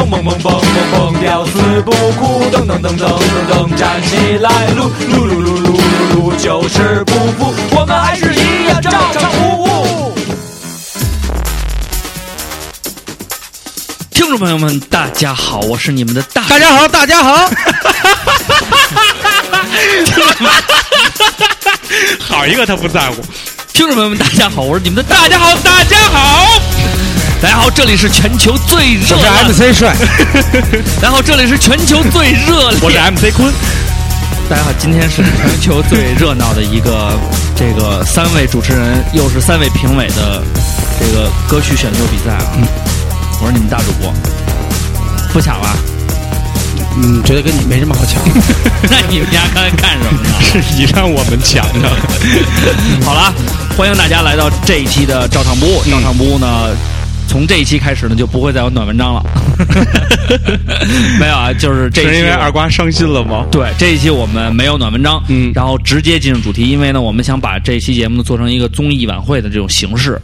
蹦蹦蹦蹦蹦蹦，吊死不哭，噔噔噔噔噔噔，站起来，撸撸撸撸撸撸撸，就是不服，我们还是一样照常服务。听众朋友们，大家好，我是你们的大大家好，大家好，好一个他不在乎。听众朋友们，大家好，我是你们的大家好，大家好，大家好，这里是全球最热我是 MC 帅，大家好，这里是全球最热烈，我是 MC 坤，大家好，今天是全球最热闹的一个这个三位主持人，又是三位评委的这个歌曲选秀比赛啊。我是你们大主播，不抢了？嗯，觉得跟你没什么好抢。那你们家刚才干什么呢？是你让我们抢的。好了，欢迎大家来到这一期的照常不误。照常不误呢，从这一期开始呢，就不会再有暖文章了。没有啊，就是这一期是因为二瓜伤心了吗？对这一期我们没有暖文章，嗯然后直接进入主题，因为呢，我们想把这期节目呢做成一个综艺晚会的这种形式，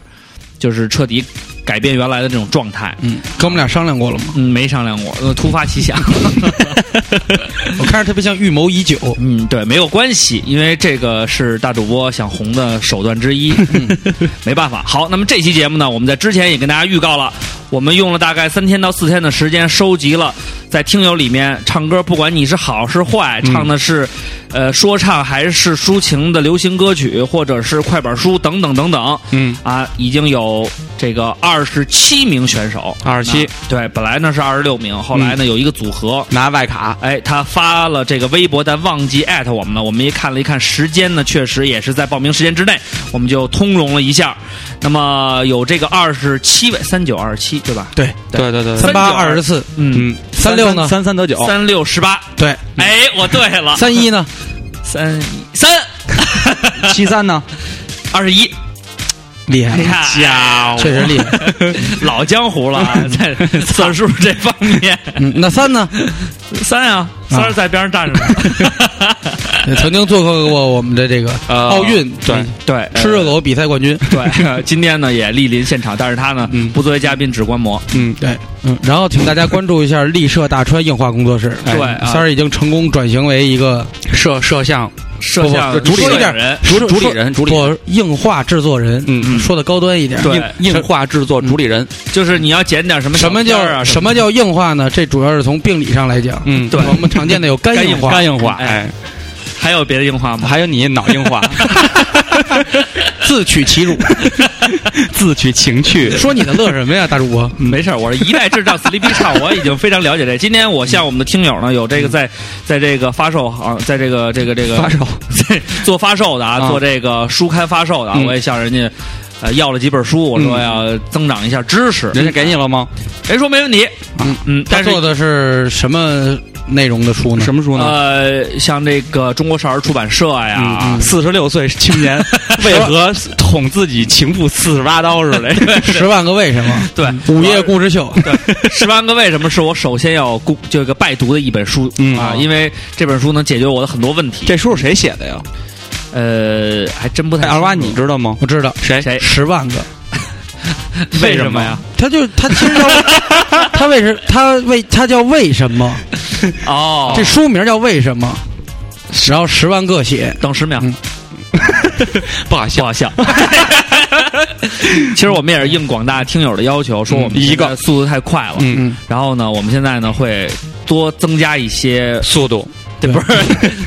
就是彻底改变原来的这种状态。嗯，跟我们俩商量过了吗？嗯，没商量过，呃，突发奇想。我看着特别像预谋已久。嗯，对，没有关系，因为这个是大主播想红的手段之一，没办法。好，那么这期节目呢，我们在之前也跟大家预告了，我们用了大概三天到四天的时间，收集了在听友里面唱歌，不管你是好是坏，唱的是、呃说唱还是抒情的流行歌曲，或者是快板书等等等等，嗯。啊，已经有这个二十七名选手，二十七。对，本来呢是二十六名，后来呢有一个组合，拿外卡，哎，他发了这个微博，但忘记艾特我们了。我们一看了一看时间呢，确实也是在报名时间之内，我们就通融了一下。那么有这个二十七位，三九二十七，对吧？对，对。对对三八39二十四，嗯，嗯，三六呢三三得九，三六十八。对，哎，我对了，三一呢？三三 七三呢？二十一，厉害，家确实厉害。老江湖了啊，在算数这方面。嗯，那三呢？三啊，三儿在边上站着呢。曾经做客过我们的这个呃奥运对对，吃热狗比赛冠军。对，今天呢也莅临现场，但是他呢嗯不作为嘉宾，只观摩。嗯，对，嗯，然后请大家关注一下立社大川硬化工作室。对三儿已经成功转型为一个摄摄像摄像主理人主主理人，主理人，不硬化制作人。嗯嗯说的高端一点。对硬硬化制作主理人，就是你要剪点什么什么叫什么叫硬化呢？这主要是从病理上来讲。嗯，对我们常见的有肝肝硬硬化，肝硬化，哎哎，还有别的硬化吗？还有你脑硬化，自取其辱。自取情趣，说你的乐什么呀，大主播？没事儿，我是一代智障 Sleepy 唱，我已经非常了解这。今天我向我们的听友呢，有这个在在这个发售行，在这个这个这个发售 在做发售的啊，啊做这个书刊发售的啊，嗯我也向人家。呃，要了几本书，我说要增长一下知识，人家给你了吗？人说没问题，嗯嗯，但是他做的是什么内容的书呢？什么书呢？呃，像这个中国少儿出版社呀，嗯，四十六岁青年 为何捅自己情妇四十八刀似的？十万个为什么？对，午夜故事秀。对，十万个为什么是我首先要攻这个拜读的一本书、嗯啊，因为这本书能解决我的很多问题。这书是谁写的呀？呃，还真不太哎，二娃，你知道吗？我知道，谁？谁？十万个。为什么呀？他就他其实叫 他为什他为他叫为什么？哦，这书名叫为什么？然后十万个写，等十秒，嗯不好笑不好笑。其实我们也是应广大听友的要求，说我们嗯一个速度太快了。嗯嗯，然后呢，我们现在呢会多增加一些，速度，对，不是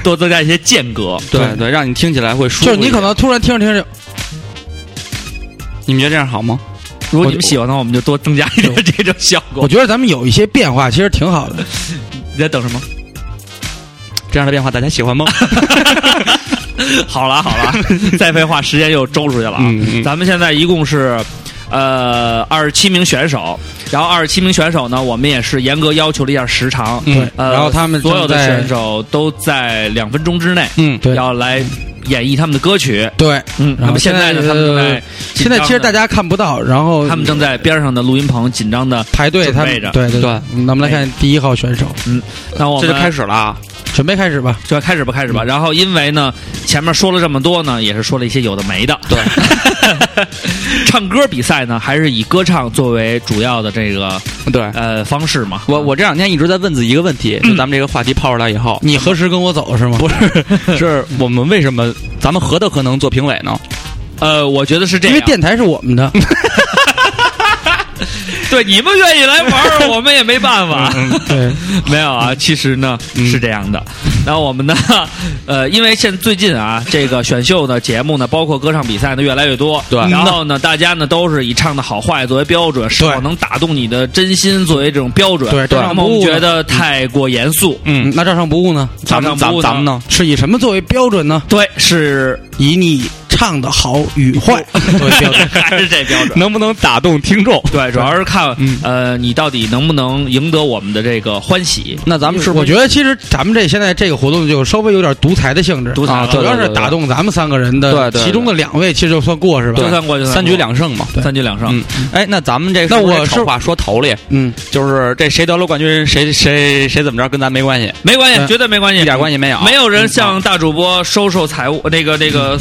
多增加一些间隔。对对，让你听起来会舒服。就是你可能突然听着听着，你们觉得这样好吗？如果你们喜欢的话，我们就多增加一点这种效果我。觉得咱们有一些变化，其实挺好的。你在等什么？这样的变化大家喜欢吗？好了好了，再废话，时间又周出去了啊！嗯嗯咱们现在一共是呃二十七名选手，然后二十七名选手呢，我们也是严格要求了一下时长，对，呃，然后他们所有的选手都在两分钟之内，嗯，对。要来演绎他们的歌曲。对，嗯，那么现在呢，他们正在呃现在其实大家家看不到，然后他们正在边上的录音棚紧张的排队，他对对对嗯。那我们来看第一号选手，嗯那我们这就开始了啊！准备开始吧。就开始吧，开始吧。然后因为呢，前面说了这么多呢，也是说了一些有的没的。对，唱歌比赛呢，还是以歌唱作为主要的这个对，呃方式嘛。我我这两天一直在问自己一个问题，就咱们这个话题抛出来以后，你何时跟我走是吗？不是，是我们为什么咱们何德何能做评委呢？呃，我觉得是这样，因为电台是我们的，对你们愿意来玩儿，我们也没办法。对，没有啊，其实呢、是这样的。然后我们呢，呃，因为现最近啊，这个选秀的节目呢，包括歌唱比赛呢，越来越多。对然后呢，大家呢都是以唱的好坏作为标准，是否能打动你的真心作为这种标准。对照常那么我们不误觉得太过严肃。嗯，那照常不误呢？咱们咱照常不误咱们呢？是以什么作为标准呢？对，是以你唱的好与坏标准。还是这标准。能不能打动听众？对，主要是看、嗯呃，你到底能不能赢得我们的这个欢喜。那咱们是我觉得其实咱们这现在这个活动就稍微有点独裁的性质，独裁主要是打动咱们三个人的，对其中的两位其实就算过是吧？就算过就算三局两胜嘛？三局两胜。嗯，哎，那咱们这那我是是不是丑话说头里，嗯，就是这谁得了冠军，谁谁谁怎么着，跟咱没关系，没关系，绝对没关系，一点关系没有。没有人向大主播收受财物，那个那个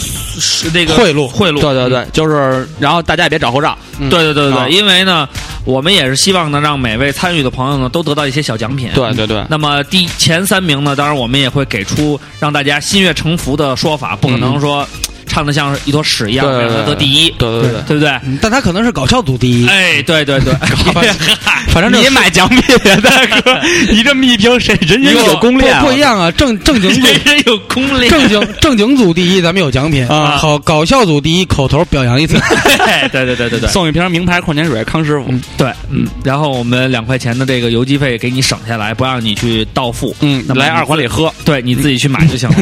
那个贿赂贿赂。对对对，就是，然后大家也别找后账。嗯对对对对，因为呢，我们也是希望呢，让每位参与的朋友呢都得到一些小奖品。对对对，那么第前三名呢，当然我们也会给出让大家心悦诚服的说法，不可能说唱的像一坨屎一样，让他对对对得第一，对对对。对不对？嗯但他可能是搞笑组第一，哎，对对对，反正你买奖品，大哥！你这么一评，谁人家有攻略啊？不不一样啊，正正经组人人有攻略。正经正经组第一，咱们有奖品啊好搞笑组第一，口头表扬一次。对对对对对送一瓶名牌矿泉水，康师傅。对，嗯，然后我们两块钱的这个邮寄费给你省下来，不让你去到付。嗯来二环里喝。对，你自己去买就行了。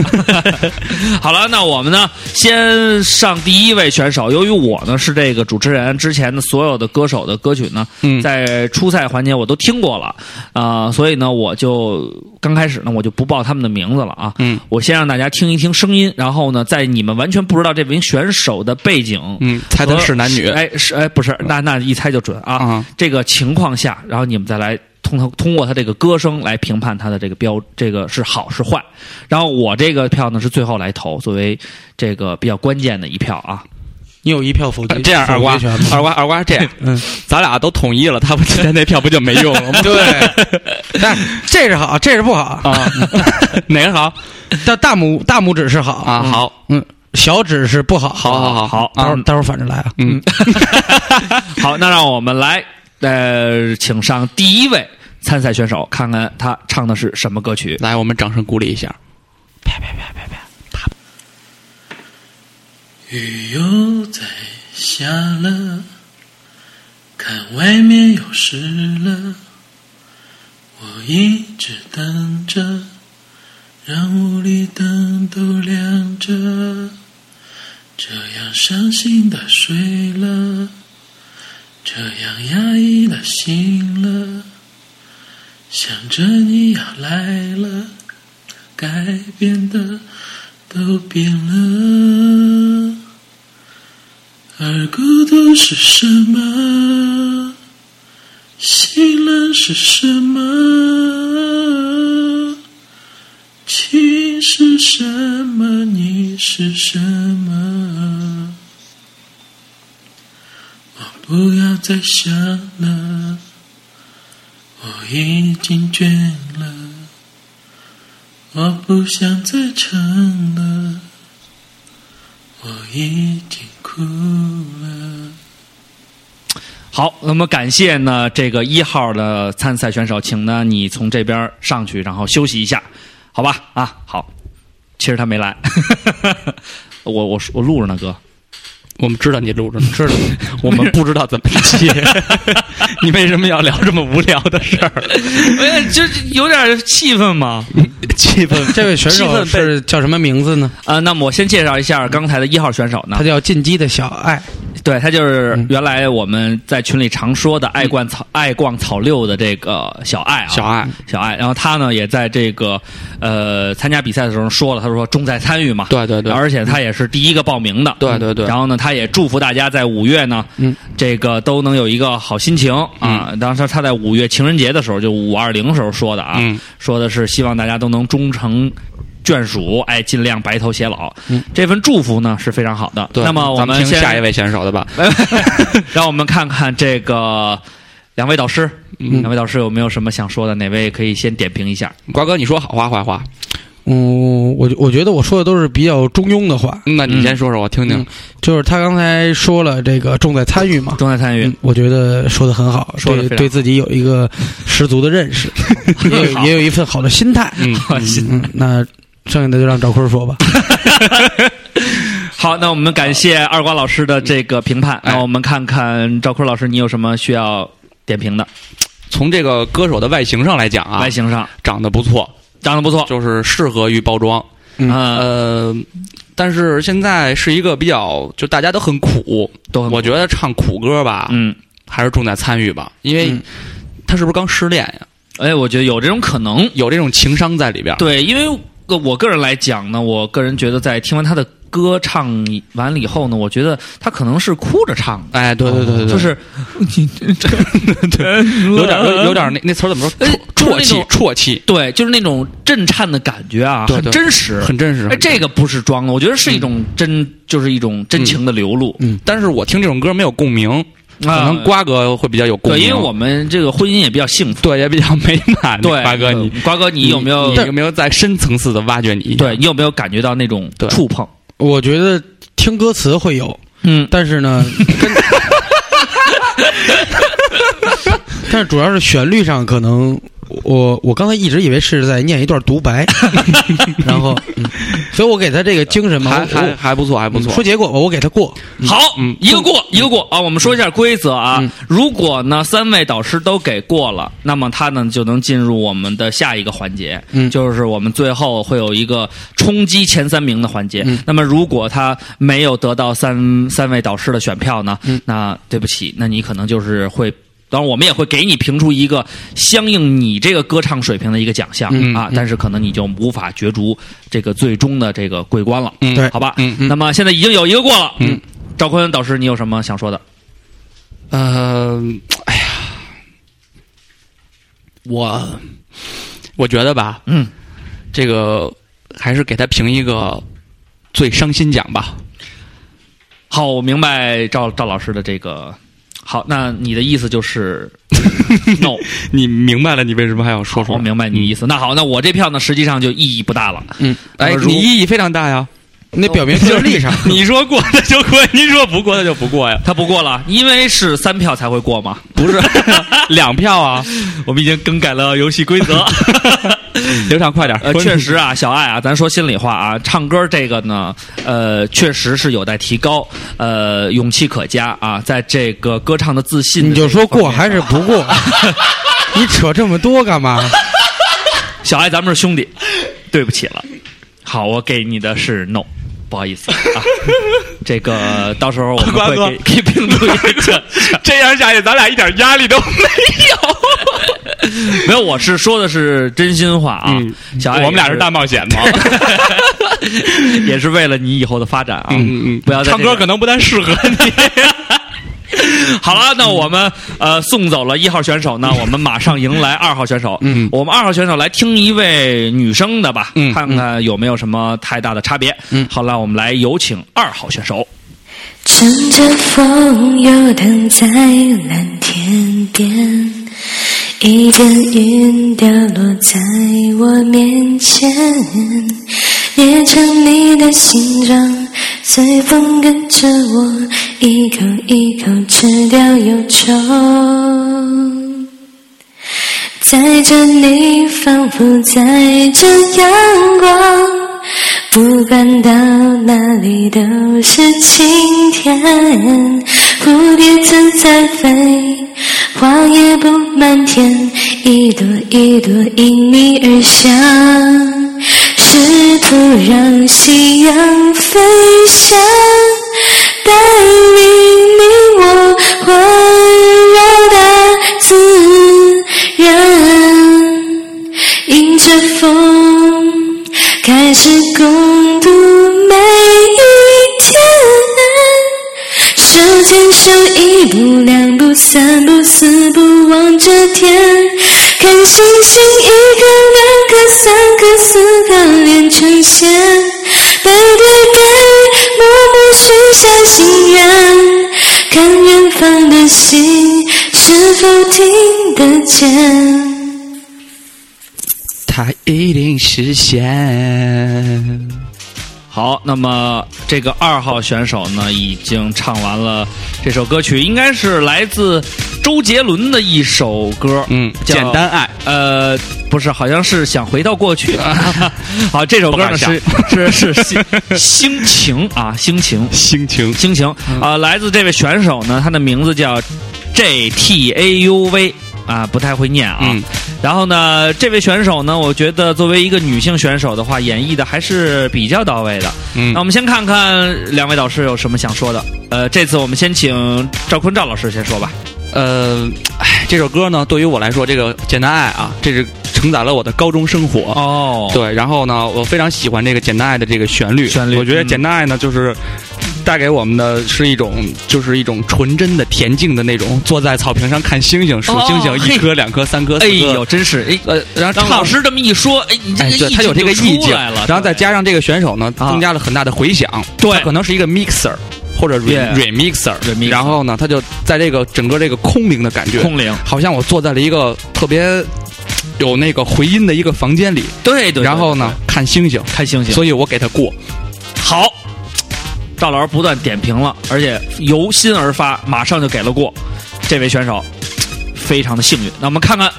好了，那我们呢，先上第一位选手。由于我呢是这个主持人，之前的所有的歌手的歌曲呢，嗯在初赛环节我都听过了啊、所以呢，我就刚开始呢，我就不报他们的名字了啊。嗯我先让大家听一听声音，然后呢，在你们完全不知道这名选手的背景，嗯，猜他是男女。哎，是哎，不是，那那一猜就准啊。啊这个情况下，然后你们再来通通通过他这个歌声来评判他的这个标，这个是好是坏。然后我这个票呢是最后来投，作为这个比较关键的一票啊。你有一票否决，这样，二瓜？二瓜，二瓜，这样，嗯，咱俩都统一了，他不今天那票不就没用了吗？对，但这是好，这是不好。啊，哪个好大大拇大拇指是好啊？，好，嗯，小指是不好。好，好，好，好啊待会儿，待会儿反着来啊。嗯，好，那让我们来呃，请上第一位参赛选手，看看他唱的是什么歌曲。来，我们掌声鼓励一下。啪啪啪啪啪，啪雨又在下了，看外面又湿了，我一直等着，让屋里灯都亮着，这样伤心的睡了，这样压抑的醒了，想着你要来了，改变的都变了。而孤独是什么？心冷是什么？情是什么？你是什么？我不要再想了，我已经倦，不想再唱了。我已经哭了。好，那么感谢呢这个一号的参赛选手，请呢你从这边上去，然后休息一下，好吧？啊，好，其实他没来，我我我录着呢，哥。我们知道你录着呢，知道，我们不知道怎么接。你为什么要聊这么无聊的事儿？哎，就有点气氛嘛。气氛，这位选手是叫什么名字呢？啊、那么我先介绍一下刚才的一号选手呢他，叫进击的小爱。对他就是嗯。原来我们在群里常说的爱逛草、爱逛草六的这个小爱啊，小爱，小爱，然后他呢也在这个呃参加比赛的时候说了，他说重在参与嘛，对对对。而且他也是第一个报名的，对对对。然后呢，他也祝福大家在五月呢，嗯，这个都能有一个好心情啊。当时他在五月情人节的时候，就五二零时候说的啊，嗯。说的是希望大家都能终成。眷属，哎，尽量白头偕老。嗯这份祝福呢是非常好的。那么我咱们听下一位选手的吧。让我们看看这个两位导师，嗯两位导师有没有什么想说的？哪位可以先点评一下？瓜哥，你说好话坏话？嗯，我我觉得我说的都是比较中庸的话，那你先说说，我听听嗯。就是他刚才说了这个重在参与嘛，重在参与嗯，我觉得说的很好，说得非常对自己有一个十足的认识，也有也有一份好的心态。嗯，嗯，那剩下的就让赵坤说吧。好，那我们感谢二瓜老师的这个评判。哎那我们看看赵坤老师，你有什么需要点评的？从这个歌手的外形上来讲啊外，形上长得不错，长得不错，就是适合于包装。嗯呃，呃，但是现在是一个比较，就大家都很苦。都很我觉得唱苦歌吧，嗯，还是重在参与吧，因为嗯他是不是刚失恋呀？哎，我觉得有这种可能。有这种情商在里边。对，因为呃我个人来讲呢，我个人觉得在听完他的歌唱完了以后呢，我觉得他可能是哭着唱的，哎，对对对就是 有点有有点那那词怎么说？哎啜啜泣啜泣，对，就是那种震颤的感觉啊，很真实，很真实。哎，这个不是装的，我觉得是一种真，就是一种真情的流露。嗯但是我听这种歌没有共鸣，可啊能瓜哥会比较有共对，鸣。因为我们这个婚姻也比较幸福。对也比较美满。对，瓜哥你瓜哥，你有没有你有没有在深层次的挖掘你？对你有没有感觉到那种触碰？我觉得听歌词会有，嗯，但是呢，跟 但是主要是旋律上可能。我我刚才一直以为是在念一段独白，然后，嗯所以我给他这个精神嘛，还还还不错，还不错。说结果吧，我给他过，好，嗯一个过，一个过啊。我们说一下规则啊。嗯如果呢三位导师都给过了，那么他呢就能进入我们的下一个环节，嗯就是我们最后会有一个冲击前三名的环节。嗯那么如果他没有得到三三位导师的选票呢，嗯那对不起，那你可能就是会。当然，我们也会给你评出一个相应你这个歌唱水平的一个奖项、啊，但是可能你就无法角逐这个最终的这个桂冠了，嗯对好吧？嗯嗯那么现在已经有一个过了，嗯，赵坤导师，你有什么想说的？呃，哎呀，我我觉得吧，嗯，这个还是给他评一个最伤心奖吧。好，我明白赵赵老师的这个。好，那你的意思就是 no，你明白了，你为什么还要说出来？我明白你的意思。那好，那我这票呢，实际上就意义不大了。哎，你意义非常大呀。那表明竞力上，你说过那就过，您说不过那就不过呀。他不过了，因为是三票才会过嘛。不是 两票啊，我们已经更改了游戏规则。刘畅快点。呃，确实啊，小爱啊，咱说心里话啊，唱歌这个呢，呃，确实是有待提高，呃，勇气可嘉啊，在这个歌唱的自信的你就说过还是不过？你扯这么多干嘛？小爱，咱们是兄弟，对不起了。好，我给你的是 no，不好意思啊。这个到时候我们 会给给评出一个。这样下去，咱俩一点压力都没有没有，我是说的是真心话啊。嗯小爱。我们俩是大冒险嘛。也是为了你以后的发展啊。嗯嗯，不要这个唱歌可能不太适合你。好了，那我们呃送走了一号选手呢，我们马上迎来二号选手。嗯我们二号选手来听一位女生的吧，嗯看看有没有什么太大的差别。嗯好了，我们来有请二号选手。乘着风游荡在蓝天边，一点云掉落在我面前，捏成你的形状，随风跟着我，一口一口吃掉忧愁。载着你，仿佛载着阳光，不管到哪里都是晴天。蝴蝶自在飞，花也布满天，一朵一朵因你而香。试图让夕阳飞翔，带领你我环绕大自然，迎着风，开始共度每一天。手牵手，一步两步三步四步望着天，看星星，一颗两三颗四颗连成线，背对背，默默许下心愿，看远方的星是否听得见。它一定实现。好，那么这个二号选手呢，已经唱完了这首歌曲，应该是来自周杰伦的一首歌，嗯，叫简单爱，呃，不是，好像是想回到过去。好，这首歌是是是心心情啊，心情心情心情啊、来自这位选手呢，他的名字叫 J T A U V 啊，不太会念啊。嗯然后呢，这位选手呢，我觉得作为一个女性选手的话，演绎的还是比较到位的。嗯那我们先看看两位导师有什么想说的。呃，这次我们先请赵坤赵老师先说吧。呃，哎，这首歌呢，对于我来说，这个简单爱啊，这是承载了我的高中生活。哦，对，然后呢，我非常喜欢这个简单爱的这个旋律。旋律我觉得嗯简单爱呢，就是带给我们的是一种，就是一种纯真的恬静的那种，坐在草坪上看星星、数星星，哦一颗、两颗、三颗、四哎颗。呦，真是哎，呃，然后唱老师这么一说，哎，他有这个意境，了，然后再加上这个选手呢，啊。增加了很大的回响。对。他可能是一个 mixer 或者 re Yeah remixer，remixer 然后呢，他就在这个整个这个空灵的感觉，空灵，好像我坐在了一个特别有那个回音的一个房间里，对对。然后呢看星星，看星星，所以我给他过。好，赵老师不断点评了，而且由心而发，马上就给了过。这位选手非常的幸运。那我们看看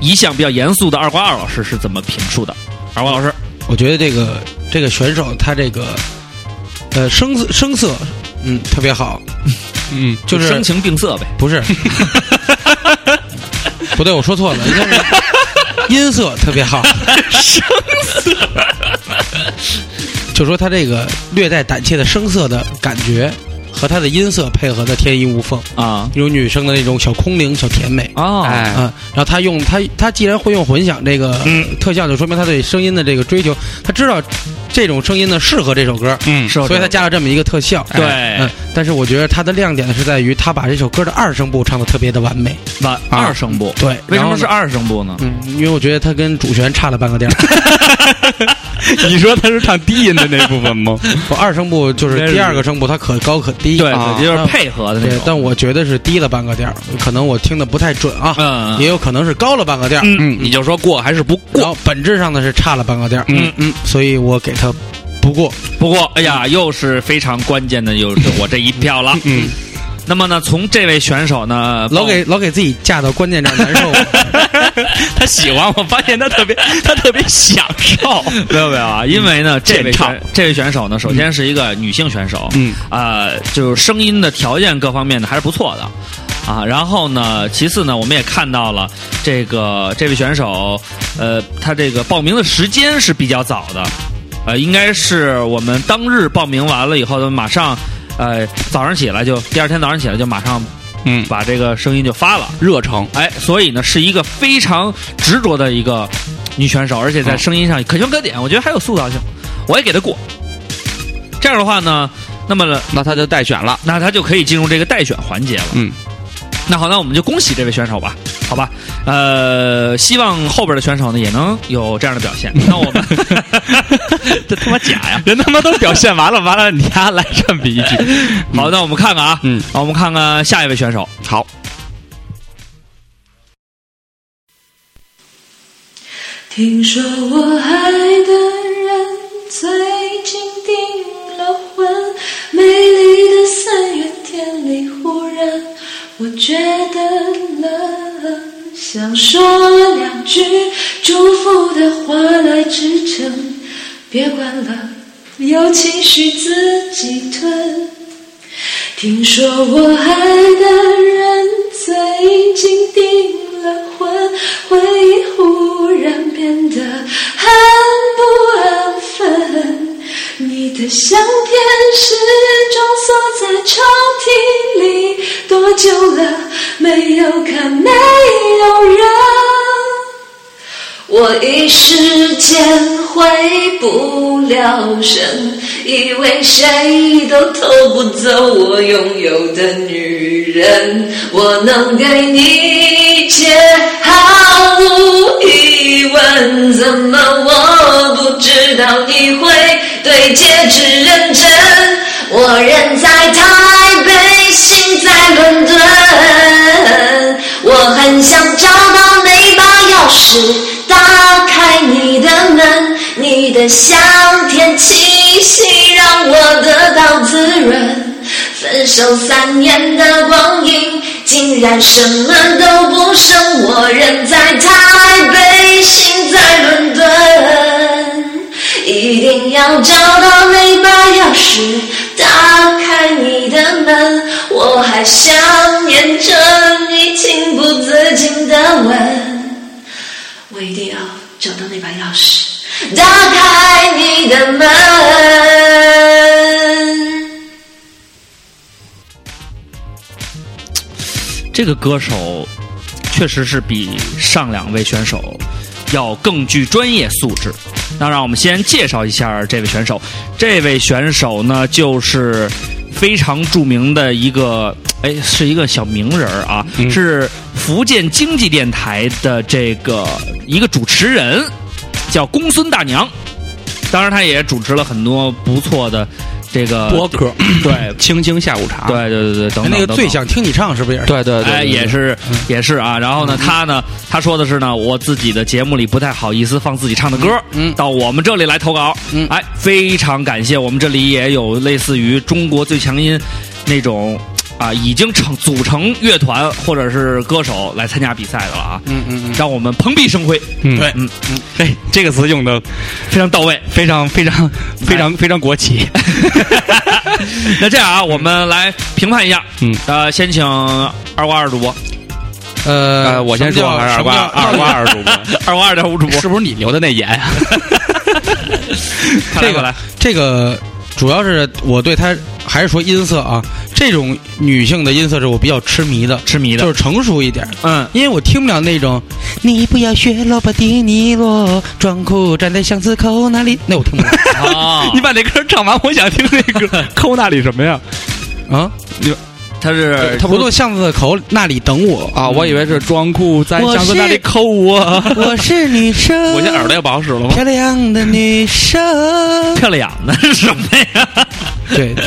一向比较严肃的二瓜二老师是怎么评述的。二瓜老师，我觉得这个这个选手他这个呃声色声色，嗯，特别好，嗯，就是声情并色呗。不是，不对，我说错了，应该是音色特别好，声色，就说他这个略带胆怯的声色的感觉和他的音色配合的天衣无缝，啊。一种女生的那种小空灵、小甜美。啊，哎。啊，然后他用他他既然会用混响这个嗯。特效，就说明他对声音的这个追求，他知道这种声音呢适合这首歌，嗯，是所以他加了这么一个特效。对嗯，但是我觉得他的亮点呢是在于他把这首歌的二声部唱的特别的完美。完二声部，对，然后呢为什么是二声部呢？嗯，因为我觉得他跟主旋差了半个调儿。你说他是唱低音的那部分吗？不，二声部就是第二个声部，它可高可低。对，就是配合的那种，。对但我觉得是低了半个调，可能我听的不太准啊，嗯也有可能是高了半个调。嗯，你就说过还是不过？本质上呢是差了半个调。嗯嗯，所以我给他不过。不过，哎呀，又是非常关键的，又是我这一票了。嗯，那么呢，从这位选手呢，老给老给自己架到关键这儿难受。他喜欢，我发现他特别，他特别享受。没有没有啊，因为呢，这位选这位选手呢，首先是一个女性选手，嗯啊，就是声音的条件各方面呢还是不错的。啊，然后呢，其次呢，我们也看到了这个这位选手，呃，他这个报名的时间是比较早的，呃，应该是我们当日报名完了以后，马上，呃，早上起来就第二天早上起来就马上嗯，把这个声音就发了，热诚。哎，所以呢，是一个非常执着的一个女选手，而且在声音上可圈可点，我觉得还有塑造性，我也给她过。这样的话呢，那么呢那他就待选了。那她就可以进入这个待选环节了。嗯，那好，那我们就恭喜这位选手吧，好吧？呃，希望后边的选手呢也能有这样的表现。那我们这他妈假呀！人他妈都表现完了，完了你还来这么一句。好，那我们看看啊，嗯，好，我们看看下一位选手。好，听说我爱的人最近订了婚，美丽的三月天里，忽然我觉得冷，想说两句祝福的话来支撑，别管了，有情绪自己吞。听说我爱的人最近订了婚，回忆忽然变得很不安分。你的相片始终锁在抽屉里，多久了没有看，没有人。我一时间回不了神，以为谁都偷不走我拥有的女人。我能给你一切，怎么我不知道你会对戒指认真？我人在台北，心在伦敦。我很想找到那把钥匙，打开你的门。你的香甜气息让我得到滋润。分手三年的光阴，竟然什么都不剩。我人在台北，心在伦敦。一定要找到那把钥匙，打开你的门。我还想念着你情不自禁的吻。我一定要找到那把钥匙，打开你的门。这个歌手确实是比上两位选手要更具专业素质。那让我们先介绍一下这位选手。这位选手呢，就是非常著名的一个，哎，是一个小名人儿啊，嗯是福建经济电台的这个一个主持人，叫公孙大娘。当然，他也主持了很多不错的这个播客，对 青青下午茶，对对对对，等等那个最想听你唱是不是也是？对对对，哎，也是嗯也是啊。然后呢，他呢，他说的是呢，我自己的节目里不太好意思放自己唱的歌，嗯到我们这里来投稿，嗯哎，非常感谢。我们这里也有类似于中国最强音那种。啊，已经成组成乐团或者是歌手来参加比赛的了啊，嗯嗯嗯，让我们蓬荜生辉，嗯对嗯嗯，哎，这个词用的非常到位。非常非常非常非常国企 那这样啊，我们来评判一下，嗯，呃，先请二瓜二主播，呃呃，我先说还是二瓜二瓜二主播，二瓜二点五主播，是不是你留的那眼啊？这个来这个主要是我对他还是说音色啊，这种女性的音色是我比较痴迷的，痴迷的，就是成熟一点，嗯，因为我听不了那种你不要学罗伯迪尼罗，装酷站在巷子口那里，那我听不了 啊你把那歌唱完，我想听那歌。抠那里什么呀？啊。你他是他不坐巷子口那里等我啊，我以为是装酷在巷子那里抠我。我是女生，我现在耳朵也不好使了吗？漂亮的女生。漂亮的是什么呀？对对，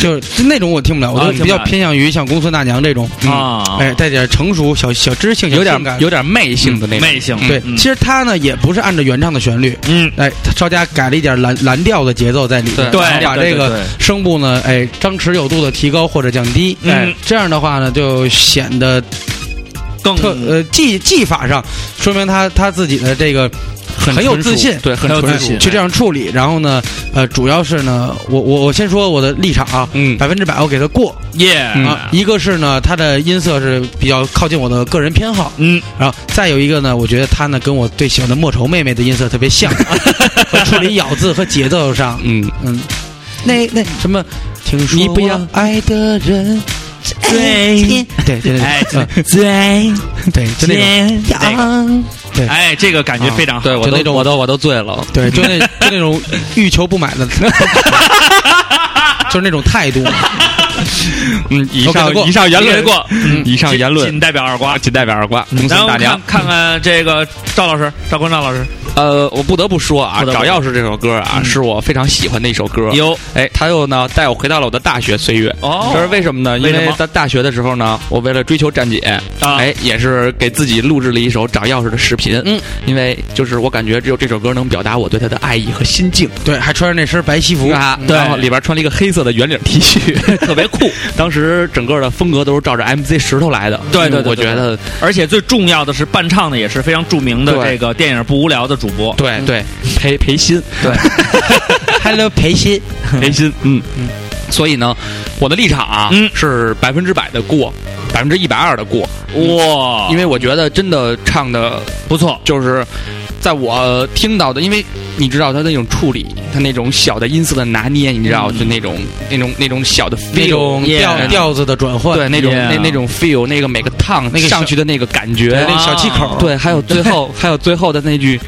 就是那种我听不了，我啊就比较偏向于像公孙大娘这种啊哎，带点成熟小小知性，有点有点媚性的那种。媚性，对。嗯其实他呢也不是按照原唱的旋律，嗯，哎，他稍加改了一点蓝蓝调的节奏在里面，对然后把这个声部呢，哎，张弛有度的提高或者降低，嗯哎，这样的话呢，就显得更特呃技技法上说明他他自己的这个很很有自信，对，很很有自信。去这样处理。然后呢，呃，主要是呢，我我我先说我的立场啊，嗯百分之百我给他过耶啊。一个是呢，他的音色是比较靠近我的个人偏好，嗯，然后再有一个呢，我觉得他呢跟我最喜欢的莫愁妹妹的音色特别像，和处理咬字和节奏上，嗯，嗯，那那什么，听说你不要我爱的人。对对对对，哎嗯对对，就那种对哎，这个感觉非常好。对我就那种都我都我都醉了。对，就那就那种欲求不满的，就是那种态度。嗯，以上以上言论过嗯以上言论仅代表二瓜。仅代表二瓜。公然后孙大娘看，看看这个赵老师，赵坤赵老师，呃，我不得不说啊，找钥匙这首歌啊，嗯是我非常喜欢的一首歌。有哎，他又呢带我回到了我的大学岁月。哦这是为什么呢？因为在大学的时候呢，我为了追求站姐，啊哎，也是给自己录制了一首找钥匙的视频。嗯，因为就是我感觉只有这首歌能表达我对他的爱意和心境。对，还穿着那身白西服，啊，对然后里边穿了一个黑色的圆领 T 恤，特别酷。当时整个的风格都是照着 MC 石头来的。对对对对我觉得而且最重要的是伴唱的也是非常著名的这个电影不无聊的主播。对对，裴裴鑫，对。Hello 裴鑫，裴鑫，嗯。嗯。所以呢，我的立场啊，嗯。是百分之百的过，百分之一百二的过，哇，因为我觉得真的唱的不错，就是在我听到的，因为你知道他那种处理，他那种小的音色的拿捏，你知道，就那种那种那种小的 feel, 那种调调子的转换，对那种那那种 feel，那个每个烫那个小上去的那个感觉，对那个小气口，对，还有最后还有最后的那句，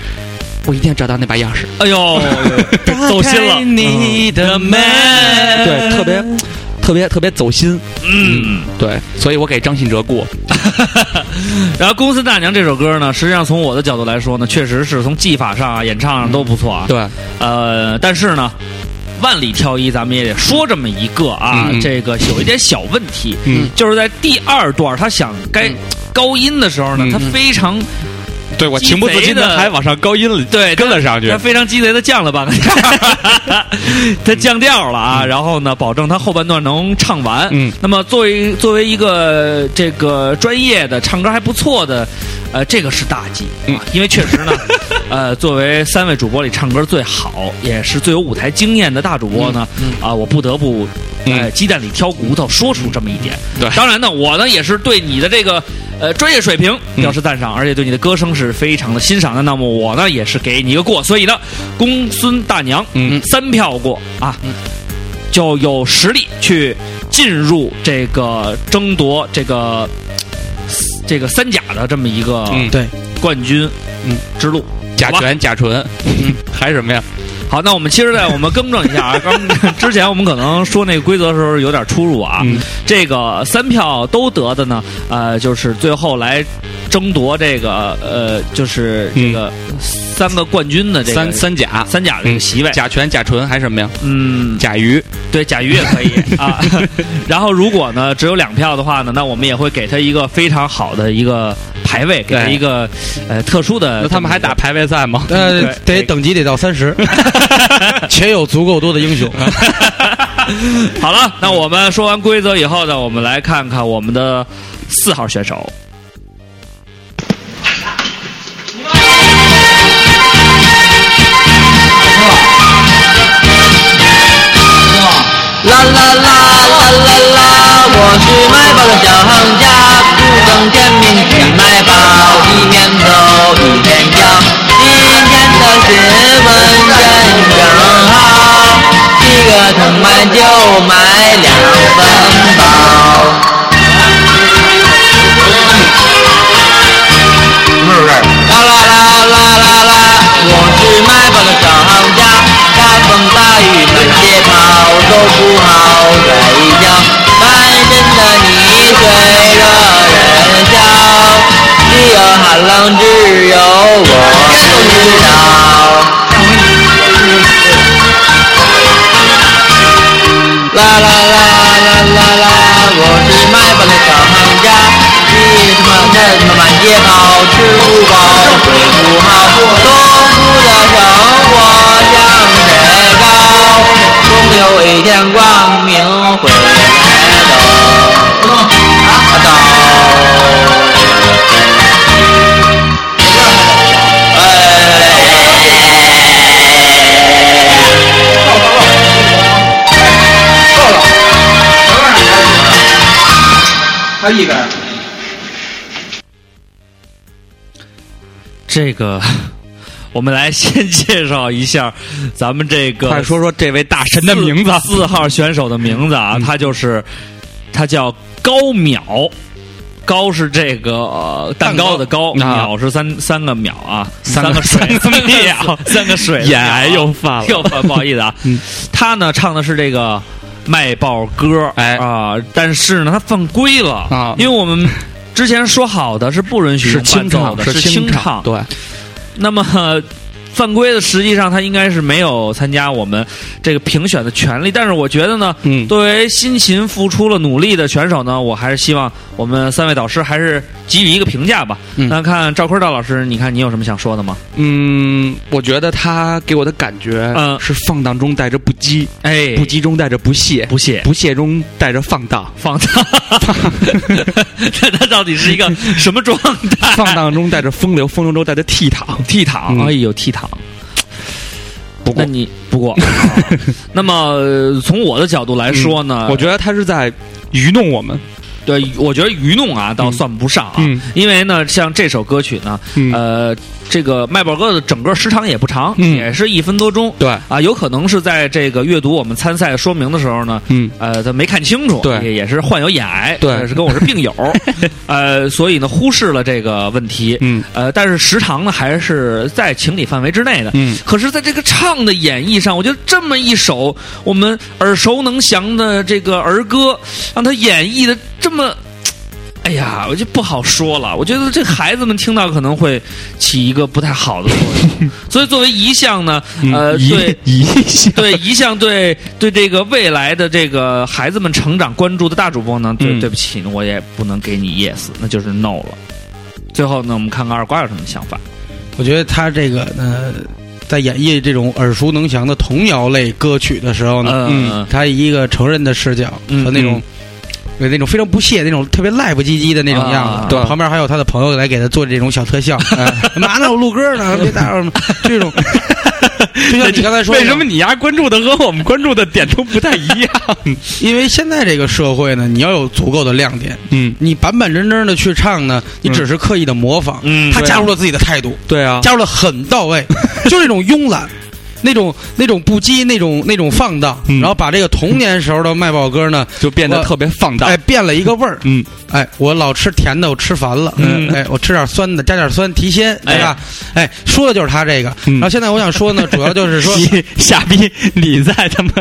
我一定要找到那把钥匙，哎呦，走心了，你的门，对，特别特别特别走心，嗯。对，所以我给张信哲过，然后《公司大娘》这首歌呢，实际上从我的角度来说呢，确实是从技法上啊、演唱上都不错啊。对，呃，但是呢，万里挑一，咱们也得说这么一个啊，这个有一点小问题，嗯，就是在第二段他想该高音的时候呢，嗯。他非常对我情不自禁的还往上高音了，对跟了上去他非常鸡贼的降了半个，他降调了啊，然后呢，保证他后半段能唱完。嗯，那么作为作为一个这个专业的唱歌还不错的，呃，这个是大忌啊，因为确实呢，呃，作为三位主播里唱歌最好，也是最有舞台经验的大主播呢，啊，我不得不。呃，鸡蛋里挑骨头，说出这么一点。对当然呢，我呢也是对你的这个呃专业水平表示赞赏，而且对你的歌声是非常的欣赏的。那么我呢也是给你一个过，所以呢，公孙大娘，嗯。三票过啊，就有实力去进入这个争夺这个这个三甲的这么一个嗯。对，冠军嗯。之路。甲醛、甲醇，嗯，还是什么呀？好，那我们其实在我们更正一下啊，刚之前我们可能说那个规则的时候有点出入啊。嗯这个三票都得的呢，呃，就是最后来争夺这个呃，就是这个三个冠军的这个三三甲，三甲的这个席位。甲醛、甲醇还是什么呀？嗯，甲鱼，对，甲鱼也可以 啊。然后如果呢只有两票的话呢，那我们也会给他一个非常好的一个排位，给他一个呃特殊的。那他们还打排位赛吗？呃，得等级得到三十，且有足够多的英雄。好了，那我们说完规则以后呢，我们来看看我们的四号选手。我是卖报的小行家，不等天明去卖报，一边走一边叫。今天的新闻真正好，几个藤蔓就买两分包。啦啦啦啦啦啦，我是卖报的小行家，大风大雨满街跑，都不好睡觉。半身的泥水惹人笑，只有寒冷，只有我知道。啦啦啦啦啦啦，我是卖报的小行家，你他妈的他妈满街跑，吃不饱，睡不好，痛苦的生活向谁高？总有一天光这个，我们来先介绍一下咱们这个快说说这位大神的名字。四四号选手的名字啊，他就是他叫高淼。高是这个、呃、蛋糕的糕，蛋糕。淼是三三个淼啊，三个 个水，三个淼，三个水，眼癌又犯了。又犯，不好意思啊。嗯。他呢唱的是这个卖报歌，哎。啊，但是呢他犯规了。啊。因为我们之前说好的是不允许是用伴奏清唱，的，是清唱，对，那么呃犯规的，实际上他应该是没有参加我们这个评选的权利。但是我觉得呢，嗯作为辛勤付出了努力的选手呢，我还是希望我们三位导师还是给予一个评价吧。嗯那看赵坤赵老师，你看你有什么想说的吗？嗯，我觉得他给我的感觉，嗯是放荡中带着不羁，哎，不羁中带着不屑，不屑不屑中带着放荡，放荡，那他到底是一个什么状态？放荡中带着风流，风流中带着倜傥。倜傥，嗯哎呦倜傥。不过。那你不过，啊 那么呃从我的角度来说呢，我觉得他是在愚弄我们，对，我觉得愚弄啊，倒算不上啊，嗯。因为呢，像这首歌曲呢，嗯。呃，这个麦宝哥的整个时长也不长，嗯。也是一分多钟。对。啊，有可能是在这个阅读我们参赛说明的时候呢，嗯。呃，他没看清楚，对。也也是患有眼癌，是跟我是病友，呃，所以呢忽视了这个问题，嗯。呃，但是时长呢还是在情理范围之内的，嗯。可是，在这个唱的演绎上，我觉得这么一首我们耳熟能详的这个儿歌，让他演绎的这么。哎呀，我就不好说了。我觉得这孩子们听到可能会起一个不太好的作用，所以作为一项呢，呃，对 一项对一项对对这个未来的这个孩子们成长关注的大主播呢，对、嗯对不起，我也不能给你 yes，那就是 no 了。最后呢，我们看看二瓜有什么想法。我觉得他这个呃，在演绎这种耳熟能详的童谣类歌曲的时候呢，嗯他以一个成人的视角嗯和那种。有那种非常不屑、那种特别赖不唧唧的那种样子，啊对。旁边还有他的朋友来给他做这种小特效，嘛呢？我录歌呢，别打扰什么这种。就像你刚才说的，为什么你丫关注的和我们关注的点都不太一样？因为现在这个社会呢，你要有足够的亮点，嗯，你板板正正的去唱呢，你只是刻意的模仿，嗯他加入了自己的态度，对啊，加入了很到位，就那种慵懒。那种那种不羁，那种那种放荡，嗯然后把这个童年时候的卖报歌呢，就变得特别放荡哎，。变了一个味儿。嗯，哎，我老吃甜的，我吃烦了。嗯哎，我吃点酸的，加点酸提鲜，对吧？哎，说的就是他这个。嗯然后现在我想说呢，主要就是说，你傻逼，你在他妈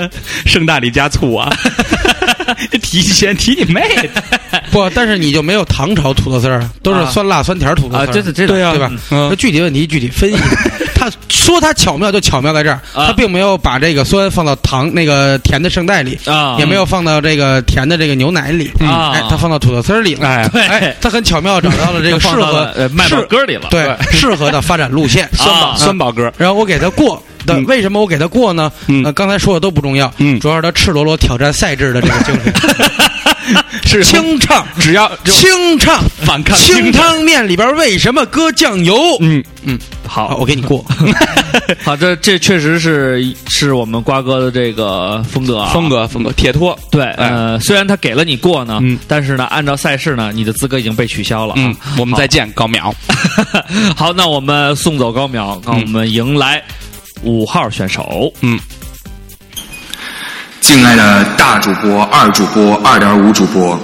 盛大里加醋啊？提鲜提你妹的！不，但是你就没有唐朝土豆丝儿，都是啊酸辣酸甜土豆丝啊，儿。这这这对啊对吧？嗯那具体问题具体分析。他说他巧妙就巧妙在这儿，啊。他并没有把这个酸放到糖那个甜的圣代里，啊，也没有放到这个甜的这个牛奶里，啊。哎，他放到土豆丝儿里了。哎，他很巧妙找到了这个 适合了呃卖宝适歌里了，对适合的发展路线。酸宝酸宝哥，然后我给他过的，嗯。为什么我给他过呢？嗯。呃，刚才说的都不重要，嗯。主要是他赤裸裸挑战赛制的这个精神，是清唱，只要清唱，反抗清汤面里边为什么？搁酱油？嗯嗯，好。我给你过。好，这这确实是是我们瓜哥的这个风格啊，风格风格铁托，对，呃，虽然他给了你过呢，嗯。但是呢，按照赛事呢，你的资格已经被取消了啊。嗯，我们再见，高淼。好，那我们送走高淼，让我们迎来五号选手。嗯，敬爱的大主播、二主播、二点五主播，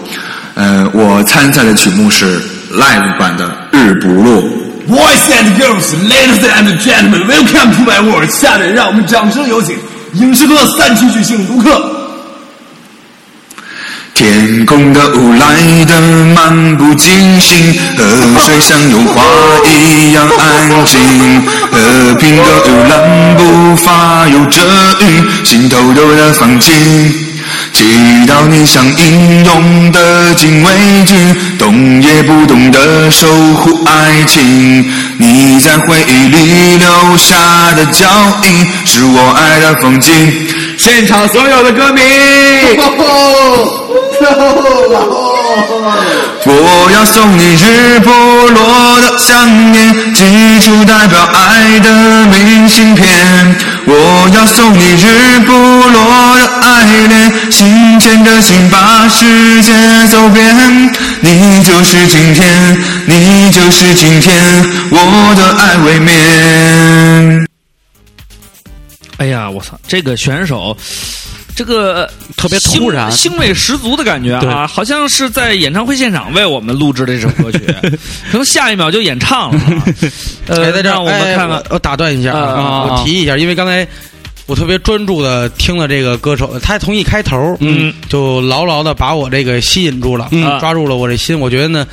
呃，我参赛的曲目是 live 版的《日不落》。Boys and girls, ladies and gentlemen, welcome to my world。下面让我们掌声有请影视歌三区巨星卢克。天空的雾来得漫不经心，河水像油画一样安静。和平的游览步伐有着雨，心偷偷的放晴。祈祷你像英勇的禁卫军，动也不动的守护爱情。你在回忆里留下的脚印，是我爱的风景。现场所有的歌迷。我要送你日不落的想念，寄出代表爱的明信片。我要送你日不落的爱恋，心牵着心把世界走遍。你就是今天，你就是今天，我的爱未眠。哎呀，我操，这个选手。这个特别突然。腥味十足的感觉啊，好像是在演唱会现场为我们录制的这首歌曲，可能下一秒就演唱了啊。呃，哎，在这我们哎看看。我，我打断一下啊啊，我提一下，因为刚才我特别专注的听了这个歌手，他从一开头，嗯，就牢牢的把我这个吸引住了，嗯。抓住了我这心。我觉得呢，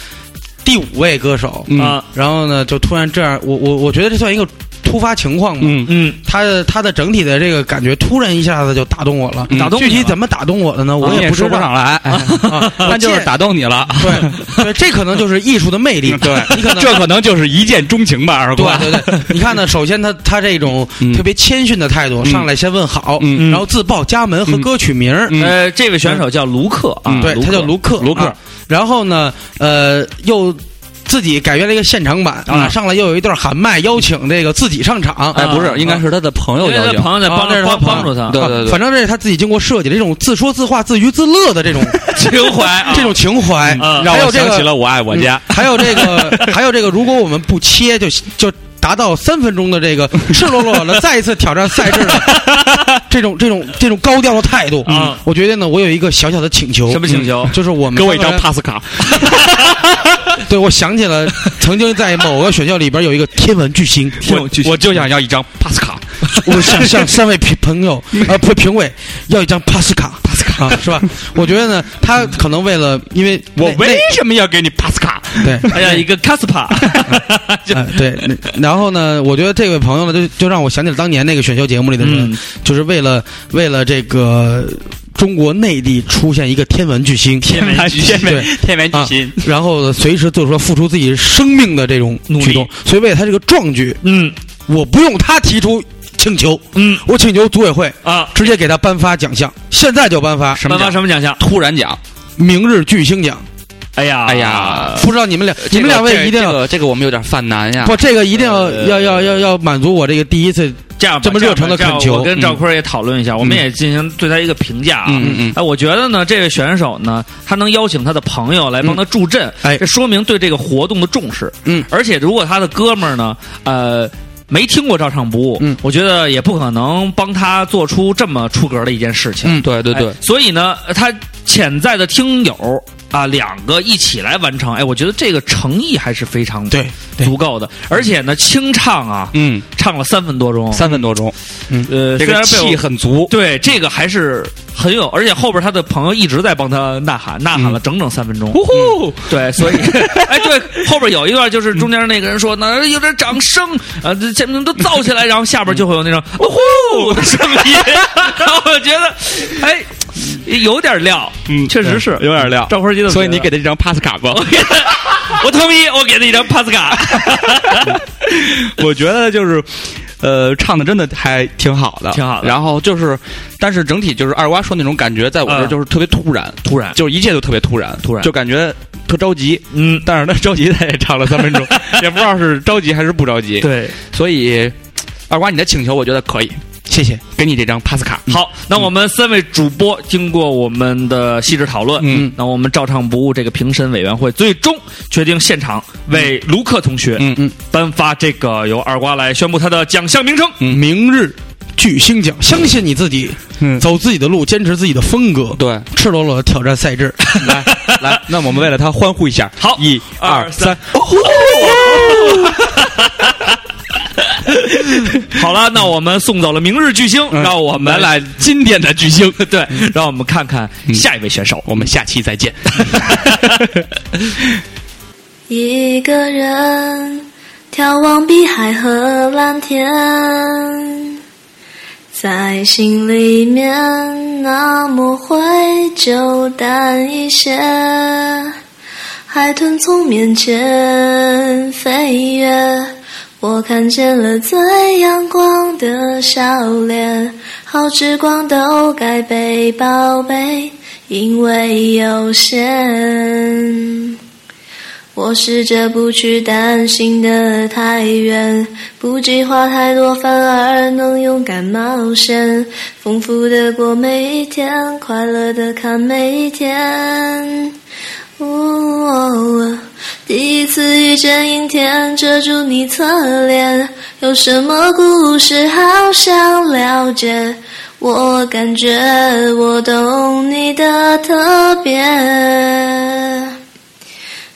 第五位歌手，嗯。啊，然后呢，就突然这样，我我我觉得这算一个突发情况嘛。嗯嗯，他的他的整体的这个感觉突然一下子就打动我了，嗯。打动你了具体怎么打动我的呢？我也不说不上来，啊，那就是打动你了。对对，这可能就是艺术的魅力。对，你可能这可能就是一见钟情吧，二对瓜。对对，你看呢，首先他他这种 嗯。特别谦逊的态度，上来先问好，嗯然后自报家门和歌曲名呃，这位选手叫卢克啊，对他叫卢克，卢克。啊，然后呢，呃，又自己改编了一个现场版啊，上来又有一段喊麦，邀请这个自己上场。哎，不是，应该是他的朋友邀请。朋友在帮着他。帮助他，对对对，反正这是他自己经过设计的这种自说自话、自娱自乐的这种情怀 啊。这种情怀，嗯还有这个了我爱我家。还有这个，还有这个，如果我们不切，就就达到三分钟的这个 赤裸裸的再一次挑战赛制的 这种这种这种高调的态度。啊我觉得呢，我有一个小小的请求，什么请求？嗯就是我们给我一张 pass 卡，对，我想起了曾经在某个选秀里边有一个天文巨星，天文巨星我就想要一张 pass 卡。我想向三位评朋友 呃不评委要一张帕斯卡，帕斯卡、啊、是吧？我觉得呢，他可能为了因为我为什么要给你 pass 卡？对。还有一个卡斯帕，哎，对，然后呢？我觉得这位朋友呢，就就让我想起了当年那个选秀节目里的人，嗯就是为了为了这个中国内地出现一个天文巨星，天文巨星。对。天文巨啊星，然后随时做出付出自己生命的这种举动，所以为了他这个壮举，嗯。我不用他提出请求，嗯。我请求组委会啊，直接给他颁发奖项，现在就颁发。什么奖颁发。什么奖项？突然奖。明日巨星奖。哎呀。哎呀不知道你们俩，你们两位一定要这个这个我们有点犯难呀。不，这个一定要呃。要要要要满足我这个第一次这样吧这么热诚的恳求我跟赵坤也讨论一下，我们也进行对他一个评价啊。嗯嗯嗯哎，我觉得呢，这位选手呢，他能邀请他的朋友来帮他助阵，哎这说明对这个活动的重视。嗯，而且如果他的哥们儿呢，呃。没听过照唱不误，嗯我觉得也不可能帮他做出这么出格的一件事情。嗯对对对哎，所以呢，他潜在的听友啊，两个一起来完成，哎，我觉得这个诚意还是非常对对。足够的，而且呢，清唱啊，嗯，唱了三分多钟，三分多钟，呃，这个虽然气很足。对这个还是很有，而且后边他的朋友一直在帮他呐喊，呐喊了整整三分钟。呼呼，对，所以，哎，对，后边有一段就是中间那个人说，那有点掌声，啊，这前面都造起来，然后下边就会有那种呜呼的声音，然后我觉得，哎，有点料，嗯确实是有点料。赵坤基的，所以你给他一张 pass 卡吧。我同意，我给他一张 pass 卡。我觉得就是，呃，唱的真的还挺好的，挺好的然后就是，但是整体就是二瓜说那种感觉，在我这就是特别突然，突然，就是一切都特别突然，突然就感觉特着急。嗯，但是他着急，他也唱了三分钟，也不知道是着急还是不着急。，对。所以二瓜你的请求，我觉得可以，谢谢。给你这张 pass 卡。好，那我们三位主播经过我们的细致讨论，嗯，那我们照唱不误这个评审委员会最终决定现场为卢克同学，嗯嗯，颁发这个由二瓜来宣布他的奖项名称。明日巨星奖，相信你自己，嗯。走自己的路，坚持自己的风格，对，赤裸裸的挑战赛制。来来，那我们为了他欢呼一下，好一二二三，好了，那我们送走了明日巨星，让我们来今天的巨星，对，让我们看看下一位选手。我们下期再见。一个人眺望碧海和蓝天，在心里面那么灰就淡一些。海豚从面前飞跃，我看见了最阳光的笑脸。好时光都该被宝贝，因为有限。我试着不去担心的太远，不计划太多，反而能勇敢冒险，丰富的过每一天，快乐的看每一天。第一次遇见阴天，遮住你侧脸，有什么故事好想了解？我感觉我懂你的特别。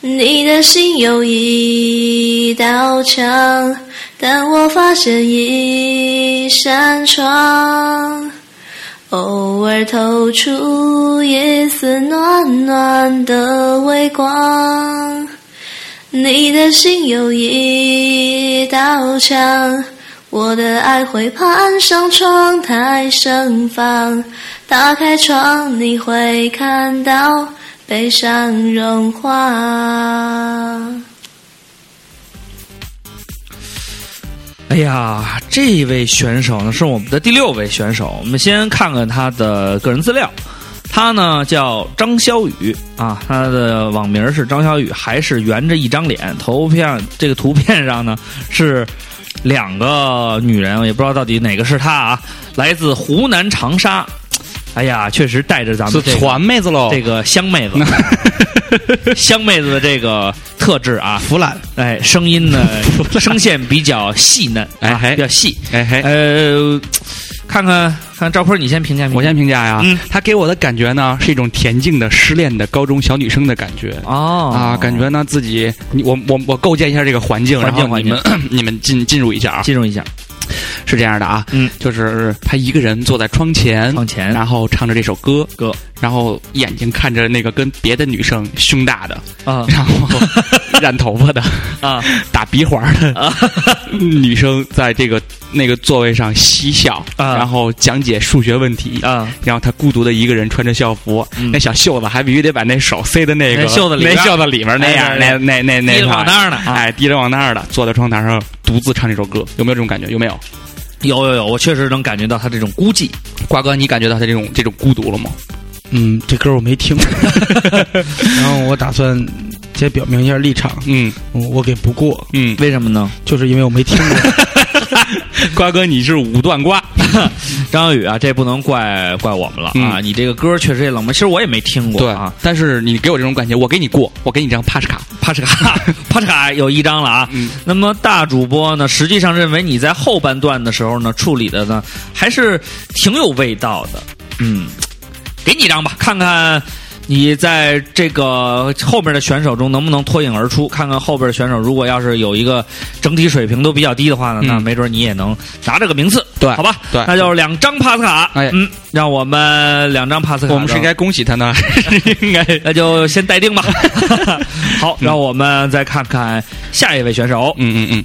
你的心有一道墙，但我发现一扇窗，偶尔透出一丝暖暖的微光。你的心有一道墙，我的爱会攀上窗台盛放。打开窗，你会看到。悲伤融化。哎呀，这位选手呢是我们的第六位选手。我们先看看他的个人资料。他呢叫张小雨啊，他的网名是张小雨，还是圆着一张脸，头片这个图片上呢是两个女人，我也不知道到底哪个是她啊，来自湖南长沙。哎呀，确实带着咱是们这个传妹子喽，这个香妹子，香妹子的这个特质啊，腐烂，哎，声音呢，声线比较细嫩，啊哎嘿比较细。哎嘿，呃，看看看赵坤，你先评价。我先评价呀，嗯。他给我的感觉呢是一种恬静的失恋的高中小女生的感觉。哦。啊，感觉呢自己，你我我我构建一下这个，环境然后你们 你们进进入一下啊，进入一下是这样的啊，嗯，就是他一个人坐在窗前，窗前。然后唱着这首歌，歌，然后眼睛看着那个跟别的女生胸大的，啊。然后 染头发的，啊。打鼻环的啊。女生在这个那个座位上嬉笑，啊然后讲解数学问题。啊！然后他孤独的一个人穿着校服，嗯那小袖子还必须得把那手塞在那个袖子里边那袖子里面那样，哎那那那那低着往那儿呢啊哎，低着往那儿的，坐在窗台上独自唱这首歌，有没有这种感觉？有没有？有有有，我确实能感觉到他这种孤寂。瓜哥，你感觉到他这种这种孤独了吗？嗯，这歌我没听，然后我打算先表明一下立场，嗯嗯我给不过，嗯，为什么呢？就是因为我没听过。瓜哥你是五段瓜，张小雨啊，这不能怪怪我们了啊！嗯你这个歌确实也冷门，其实我也没听过对啊。，但是你给我这种感觉，我给你过，我给你张帕什卡。帕什卡，帕什卡有一张了啊。嗯那么大主播呢，实际上认为你在后半段的时候呢，处理的呢还是挺有味道的。嗯，给你一张吧，看看。你在这个后边的选手中能不能脱颖而出？看看后边的选手，如果要是有一个整体水平都比较低的话呢，嗯那没准你也能拿这个名次，对好吧？对那就是两张帕斯卡，哎嗯，让我们两张帕斯卡，我们是应该恭喜他呢，应该？那就先待定吧。好，让我们再看看下一位选手。嗯嗯嗯，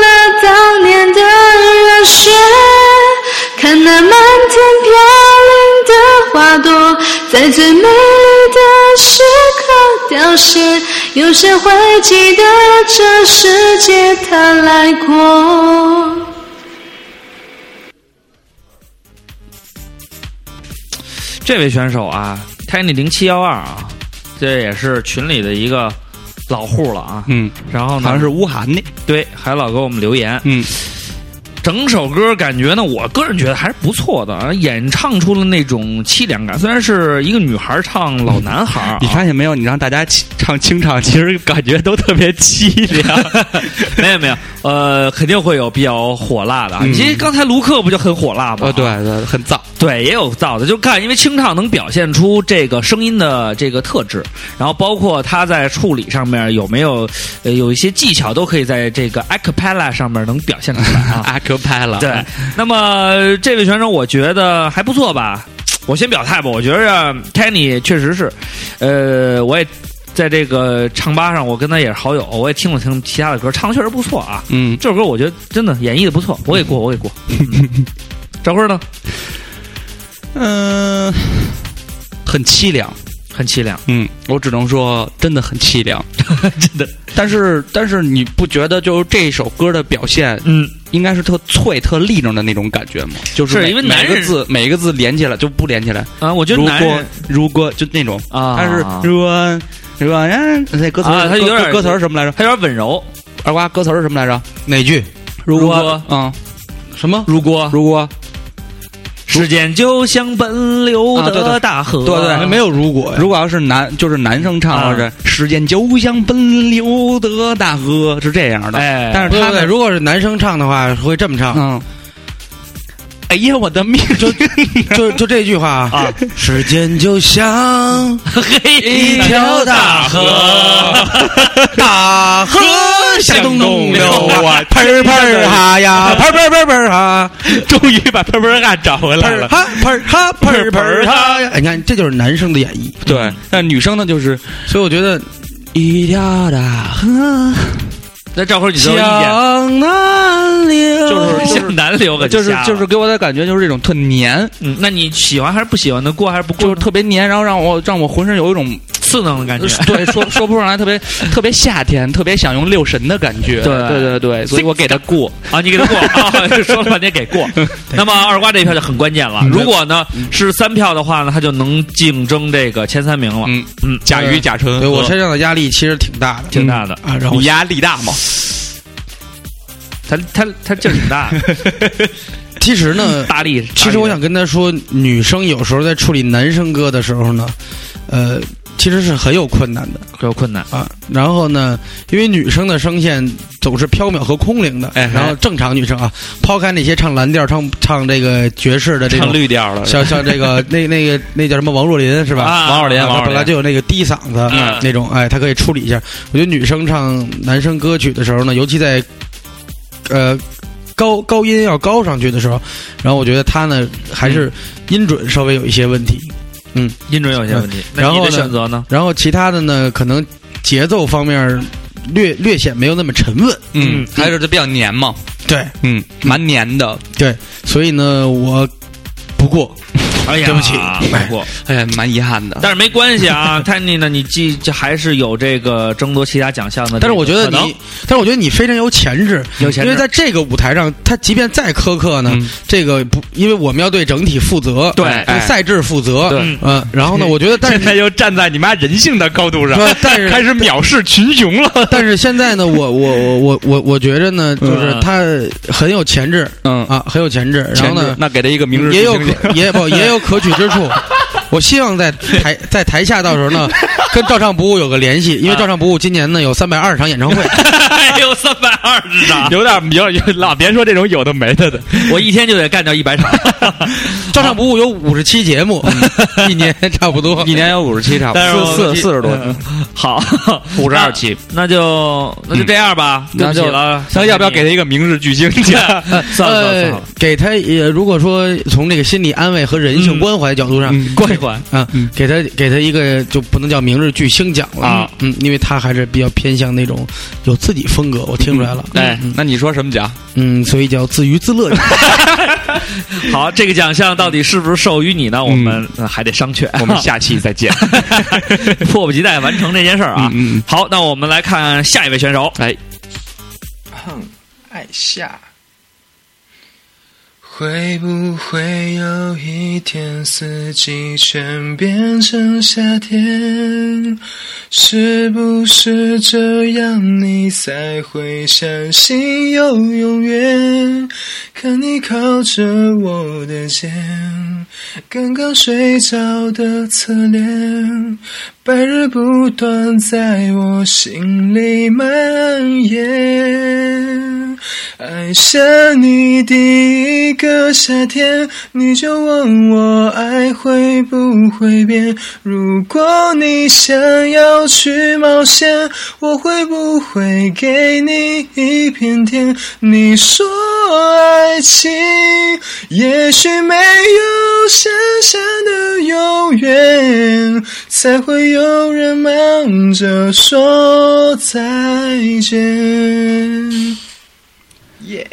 看那满天飘零的花朵，在最美丽的时刻凋谢，有谁会记得这世界它来过？这位选手啊，Tiny 零七幺二啊，这也是群里的一个老户了啊。嗯，然后呢，好像是乌涵的。对，还老给我们留言。嗯，整首歌感觉呢，我个人觉得还是不错的，啊，演唱出了那种凄凉感。虽然是一个女孩唱老男孩、啊，你发现没有？你让大家唱清唱，其实感觉都特别凄凉。没有没有，呃，肯定会有比较火辣的啊。嗯其实刚才卢克不就很火辣吗？呃，对对，很燥。对，也有燥的，就看，因为清唱能表现出这个声音的这个特质，然后包括他在处理上面有没有呃有一些技巧，都可以在这个 acapella 上面能表现出来啊。阿克拍了。对，那么这位选手我觉得还不错吧。我先表态吧，我觉着 Kenny 确实是，呃，我也在这个唱吧上，我跟他也是好友，我也听了听其他的歌，唱的确实不错啊。嗯，这首歌我觉得真的演绎的不错，我给过，我给过。嗯 赵辉呢？嗯，很凄凉。很凄凉，嗯，我只能说真的很凄凉，真的。但是，但是你不觉得就是这首歌的表现，嗯，应该是特脆、特立正的那种感觉嘛？就是因为男人每个字每个字连起来就不连起来。啊，我觉得如果男人如果就那种啊但是如果如果人那歌词啊他有点歌歌词儿什么来着？他有点温柔。二瓜歌词是什么来着？哪句？如如果嗯，什么？如果如果时间就像奔流的大河，对对。没有如果，如果要是男，就是男生唱，啊或者时间就像奔流的大河，是这样的。哎。但是他们不对对如果是男生唱的话，会这么唱，嗯，哎呀，我的命。就就就这句话啊，时间就像一条大河，大河。向东东流啊，喷儿喷哈呀，喷儿喷儿喷喷哈，终于把喷喷哈找回来了。哈喷儿哈喷喷哈呀。哎你看，这就是男生的演绎。对，但女生呢，就是所以我觉得一条大河，那赵辉，你有意见？南流，就是向南流可就是就是给我的感觉就是这种特黏，嗯，那你喜欢还是不喜欢的？过还是不过就是？特别黏，然后让我让我浑身有一种刺挠的感觉。对说说不上来，特别特别夏天，特别想用六神的感觉。对对对对，所以我给他过。啊，你给他过，啊、说了半天给过。那么二瓜这一票就很关键了。如果呢是三票的话呢，他就能竞争这个前三名了。嗯嗯，甲鱼甲醇，对我身上的压力其实挺大的，挺大的。啊。然后你压力大吗？他他他劲儿挺大，其实呢，大力。其实我想跟他说，女生有时候在处理男生歌的时候呢，呃，其实是很有困难的很有困难。啊。然后呢，因为女生的声线总是飘渺和空灵的，哎然后正常女生啊，抛开那些唱蓝调、唱唱这个爵士的这唱种。绿调了，像像这个 那那个那叫什么王若琳是吧？啊王若琳啊她本来就有那个低嗓子、嗯那种，哎，她可以处理一下。我觉得女生唱男生歌曲的时候呢，尤其在呃高高音要高上去的时候，然后我觉得她呢还是音准稍微有一些问题，音准有些问题。然后呢选择呢？然后其他的呢可能节奏方面略略显没有那么沉稳。嗯，还是比较黏嘛，对嗯，蛮黏的。对，所以呢我不过。哎呀，对不起哎呀，蛮遗憾的。但是没关系啊，Tiny 呢，你既还是有这个争夺其他奖项的。但是我觉得你，但是我觉得你非常有潜质，有潜质。因为在这个舞台上，他即便再苛刻呢，嗯。这个不，因为我们要对整体负责，对。对哎。赛制负责，对。嗯，然后呢，我觉得，但是，现在又站在你妈人性的高度上不，但是开始藐视群雄了。但是现在呢，我我我我我我觉着呢，就是他很有潜质嗯，啊，很有潜质，然后呢，那给他一个明日也有也不 也有可取之处。我希望在台 在台下到时候呢，跟照唱不误有个联系，因为照唱不误今年呢有三百二十场演唱会，还 有三百二十场，有点有有老别说这种有的没的的。我一天就得干掉一百场。照唱不误有五十期节目，一年差不多。一年有五十期差不多四四四十多，嗯好，五十二期。那就那就这样吧，对不起了。那要不要给他一个明日巨星奖？算了算了算呃，，给他也，如果说从这个心理安慰和人性关怀角度上，嗯关啊，给他给他一个就不能叫明日巨星奖了啊，嗯，因为他还是比较偏向那种有自己风格，我听出来了，哎，那你说什么奖？嗯，所以叫自娱自乐奖。好，这个奖项到底是不是授予你呢？我们呃还得商榷。我们下期再见。迫不及待完成这件事儿啊！嗯嗯好，那我们来看下一位选手。哎，哼，爱下。会不会有一天四季全变成夏天？是不是这样你才会相信有永远？看你靠着我的肩，刚刚睡着的侧脸，白日不断在我心里蔓延。爱上你第一个夏天，你就问我爱会不会变？如果你想要去冒险，我会不会给你一片天？你说爱情也许没有想象的永远，才会有人忙着说再见。耶、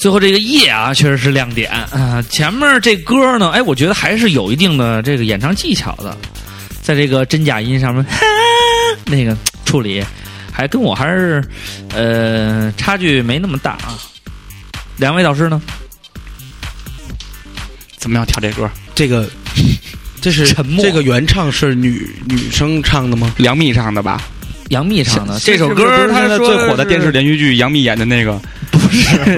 最后这个夜啊，确实是亮点啊、前面这歌呢，哎，我觉得还是有一定的这个演唱技巧的，在这个真假音上面，哈 那个处理，还跟我还是呃差距没那么大啊。两位导师呢？怎么样跳这歌？这个 这是沉默这个原唱是女女生唱的吗？杨幂唱的吧？杨幂唱的这首歌，他是现在说最火的电视连续剧杨幂演的那个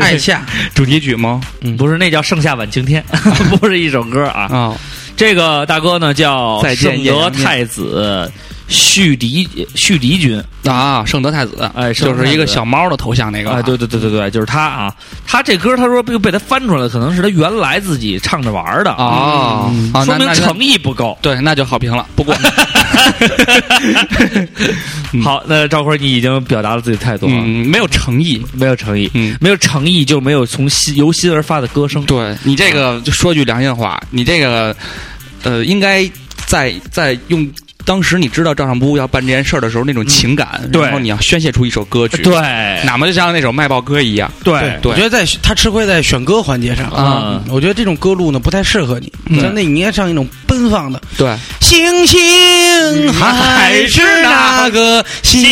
爱夏，主题曲吗？不是那叫《盛夏晚晴天》，不是一首歌啊。啊，这个大哥呢叫圣德太子续敌续敌君，啊，圣德太子，哎就是一个小猫的头像那个，哎，对对对对对，就是他啊。他这歌他说被被他翻出来，可能是他原来自己唱着玩儿的，啊啊，说明诚意不够。对，那就好评了。不过，好，那赵坤，你已经表达了自己的态度了，嗯，没有诚意。没有诚意，嗯，没有诚意就没有从心由心而发的歌声。对你这个就说句良心话，你这个呃，应该在在用当时你知道赵尚波要办这件事儿的时候那种情感，然后你要宣泄出一首歌曲，对。哪怕就像那首卖报歌一样，对。对。我觉得在他吃亏在选歌环节上啊嗯。我觉得这种歌路呢不太适合你，嗯像那你应该唱一种奔放的。对，星星还是那个星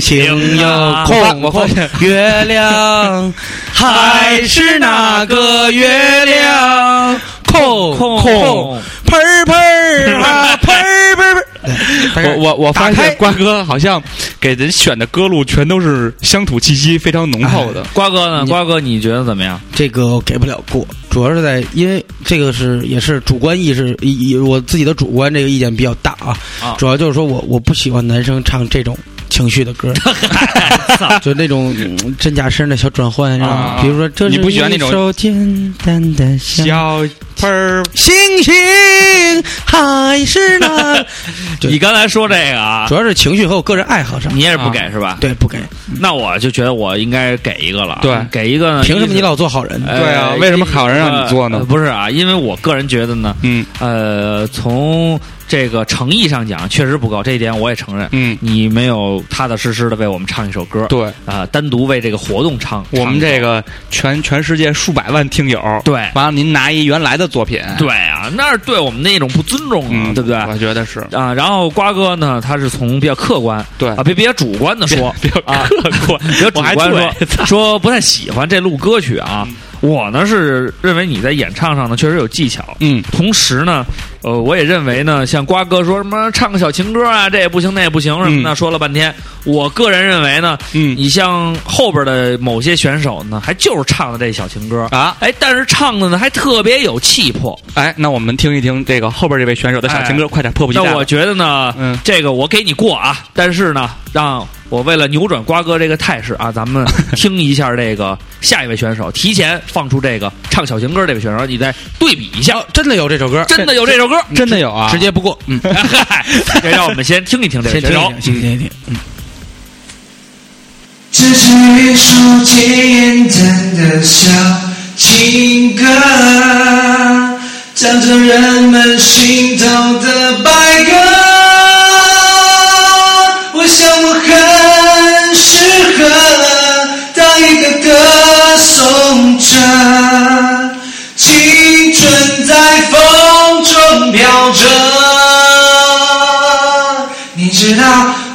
星呀，空我发现月亮 还是那个月亮，空空空 喷儿喷儿啊 喷儿喷儿喷我我我发现瓜哥好像给人选的歌路全都是乡土气息非常浓厚的。瓜哥呢？瓜哥，你觉得怎么样？这个我给不了过，主要是在因为这个是也是主观意识，以以我自己的主观这个意见比较大啊。啊主要就是说我我不喜欢男生唱这种情绪的歌，就那种嗯真假声的小转换，你知道吗啊？比如说这是你不喜欢那种一首简单的小喷儿，星星还是那，你刚才说这个啊主，要是情绪和我个人爱好上你。也是不给是吧？对，不给。那我就觉得我应该给一个了。对给一个呢。凭什么你老做好人？呃对啊为什么好人让你做呢呃不是啊，因为我个人觉得呢，嗯呃，从这个诚意上讲，确实不够，这一点我也承认。嗯，你没有踏踏实实的为我们唱一首歌，对。啊、单独为这个活动唱。我们这个全全世界数百万听友，对完了您拿一原来的作品，对啊，那是对我们的一种不尊重啊，嗯，对不对？我觉得是啊，然后瓜哥呢，他是从比较客观，对啊，别别主观的说，比较啊客观，比较主观对说说不太喜欢这录歌曲啊。我呢是认为你在演唱上呢确实有技巧，嗯。同时呢，呃，我也认为呢，像瓜哥说什么唱个小情歌啊，这也不行，那也不行什么的，说了半天。我个人认为呢，嗯。你像后边的某些选手呢，还就是唱的这小情歌。啊，哎，但是唱的呢还特别有气魄。哎，那我们听一听这个后边这位选手的小情歌，快点迫不及待。那我觉得呢，嗯。这个我给你过啊，但是呢，让我为了扭转瓜哥这个态势啊，咱们 听一下这个下一位选手，提前放出这个唱小情歌这位选手，你再对比一下，哦真的有这首歌，真的有这首歌，真的有啊，直接不过。嗯，让我们先听一听这位先听选手一。听，先听一听。嗯，这是一首简单的小情歌，唱着人们心头的白鸽。我想我很适合当一个歌颂者，青春在风中飘着。你知道，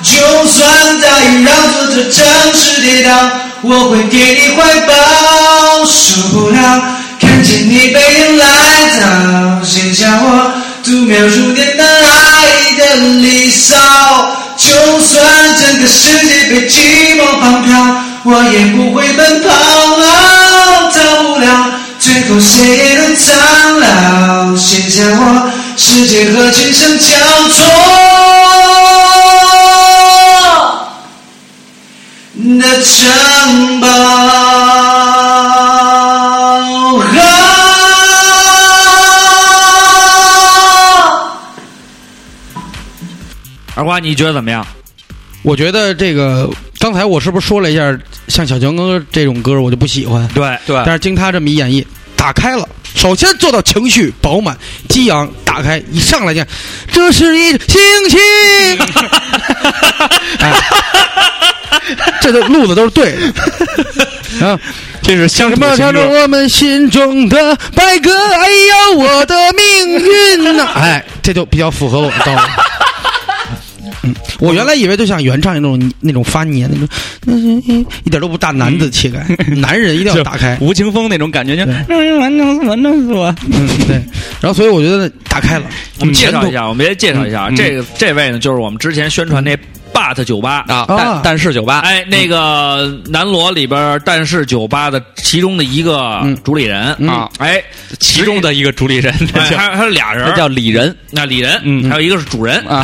就算大雨让作者正式跌倒，我会给你怀抱，受不了看见你背影来到，写下我度秒如年的爱的离骚。就算整个世界被寂寞绑票，我也不会奔跑，逃不了。最后谁也都苍老，写下我世界和今生交错的城堡。二瓜，你觉得怎么样？我觉得这个刚才我是不是说了一下，像小强哥这种歌我就不喜欢，对对但是经他这么一演绎，打开了。首先做到情绪饱满、激昂，打开一上来就，这是一星星，哎，这都路子都是对的。啊，这是乡什么跳着我们心中的白鸽？哎呀，我的命运呐、哎，这就比较符合我的道理。我原来以为就像原唱那种那种发黏那种，那是一点都不大男子气概，男人一定要打开。吴青峰那种感觉，就对完弄我弄死我。嗯，对。然后所以我觉得打开了，我们介绍一下。下，我们先介绍一下，嗯这个这位呢，就是我们之前宣传那 But 酒吧啊，啊。但但是酒吧，哎，那个南锣里边但是酒吧的其中的一个嗯。主理人嗯。啊，哎，其中的一个主理人，哎那叫还还有俩人那，叫李仁。那李仁，嗯。还有一个是主人，啊，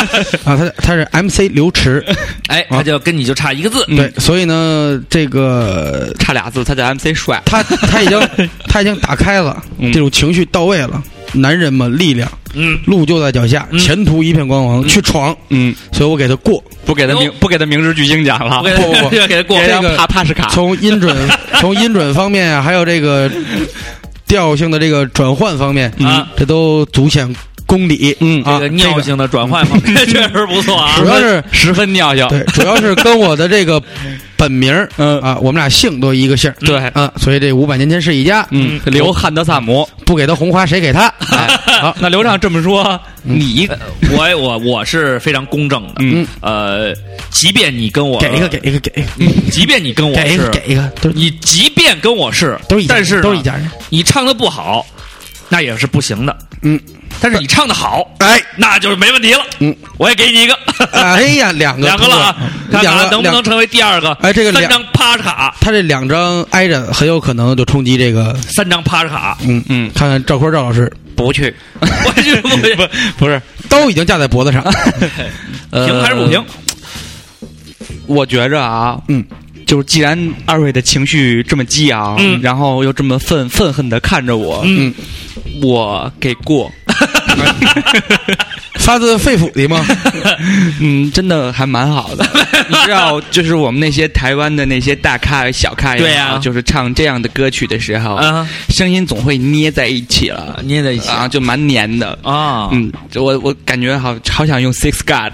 啊，他他是 MC 刘驰，哎，他就跟你就差一个字，对，所以呢，这个差俩字，他叫 MC 帅。他他已经 他已经打开了，嗯。这种情绪到位了。男人嘛，力量，嗯，路就在脚下，嗯前途一片光芒，去闯。嗯，所以我给他过。不给他明不给他明日巨星奖了不，给不不给他 过这个帕帕什卡。从音准 从音准方面啊，还有这个调性的这个转换方面啊，这都足显功底。嗯啊，这个尿性的转换方面 确实不错啊主。要是十分尿性。对，主要是跟我的这个本名儿嗯啊，我们俩姓都一个姓儿对，啊，所以这五百年前是一家。嗯，刘汉德萨姆。不给他红花，谁给他？哎，好，那刘畅这么说，你 我我我是非常公正的，嗯呃，即便你跟我给一个，给一个，给一个，即便你跟我是，给一个，都你即便跟我是，都是一但是都是一家人。你唱的不好，那也是不行的。嗯，但是你唱的好，哎，那就是没问题了。嗯，我也给你一个，哎呀，两个 两个了啊，看看能不能成为第二个。哎这个两三张趴着卡，他这两张挨着，很有可能就冲击这个。三张趴着卡，嗯嗯。看看赵坤赵老师。不去，我去不去？不是。都已经架在脖子上。平还是不平？我觉着啊，嗯，就是既然二位的情绪这么激昂，嗯。然后又这么愤愤恨的看着我，嗯，我给过，发自肺腑的吗？嗯，真的还蛮好的。你知道，就是我们那些台湾的那些大咖、小咖，对呀就是唱这样的歌曲的时候，啊，声音总会捏在一起了，捏在一起。啊，就蛮黏的。啊，嗯，我我感觉好好想用 Six God，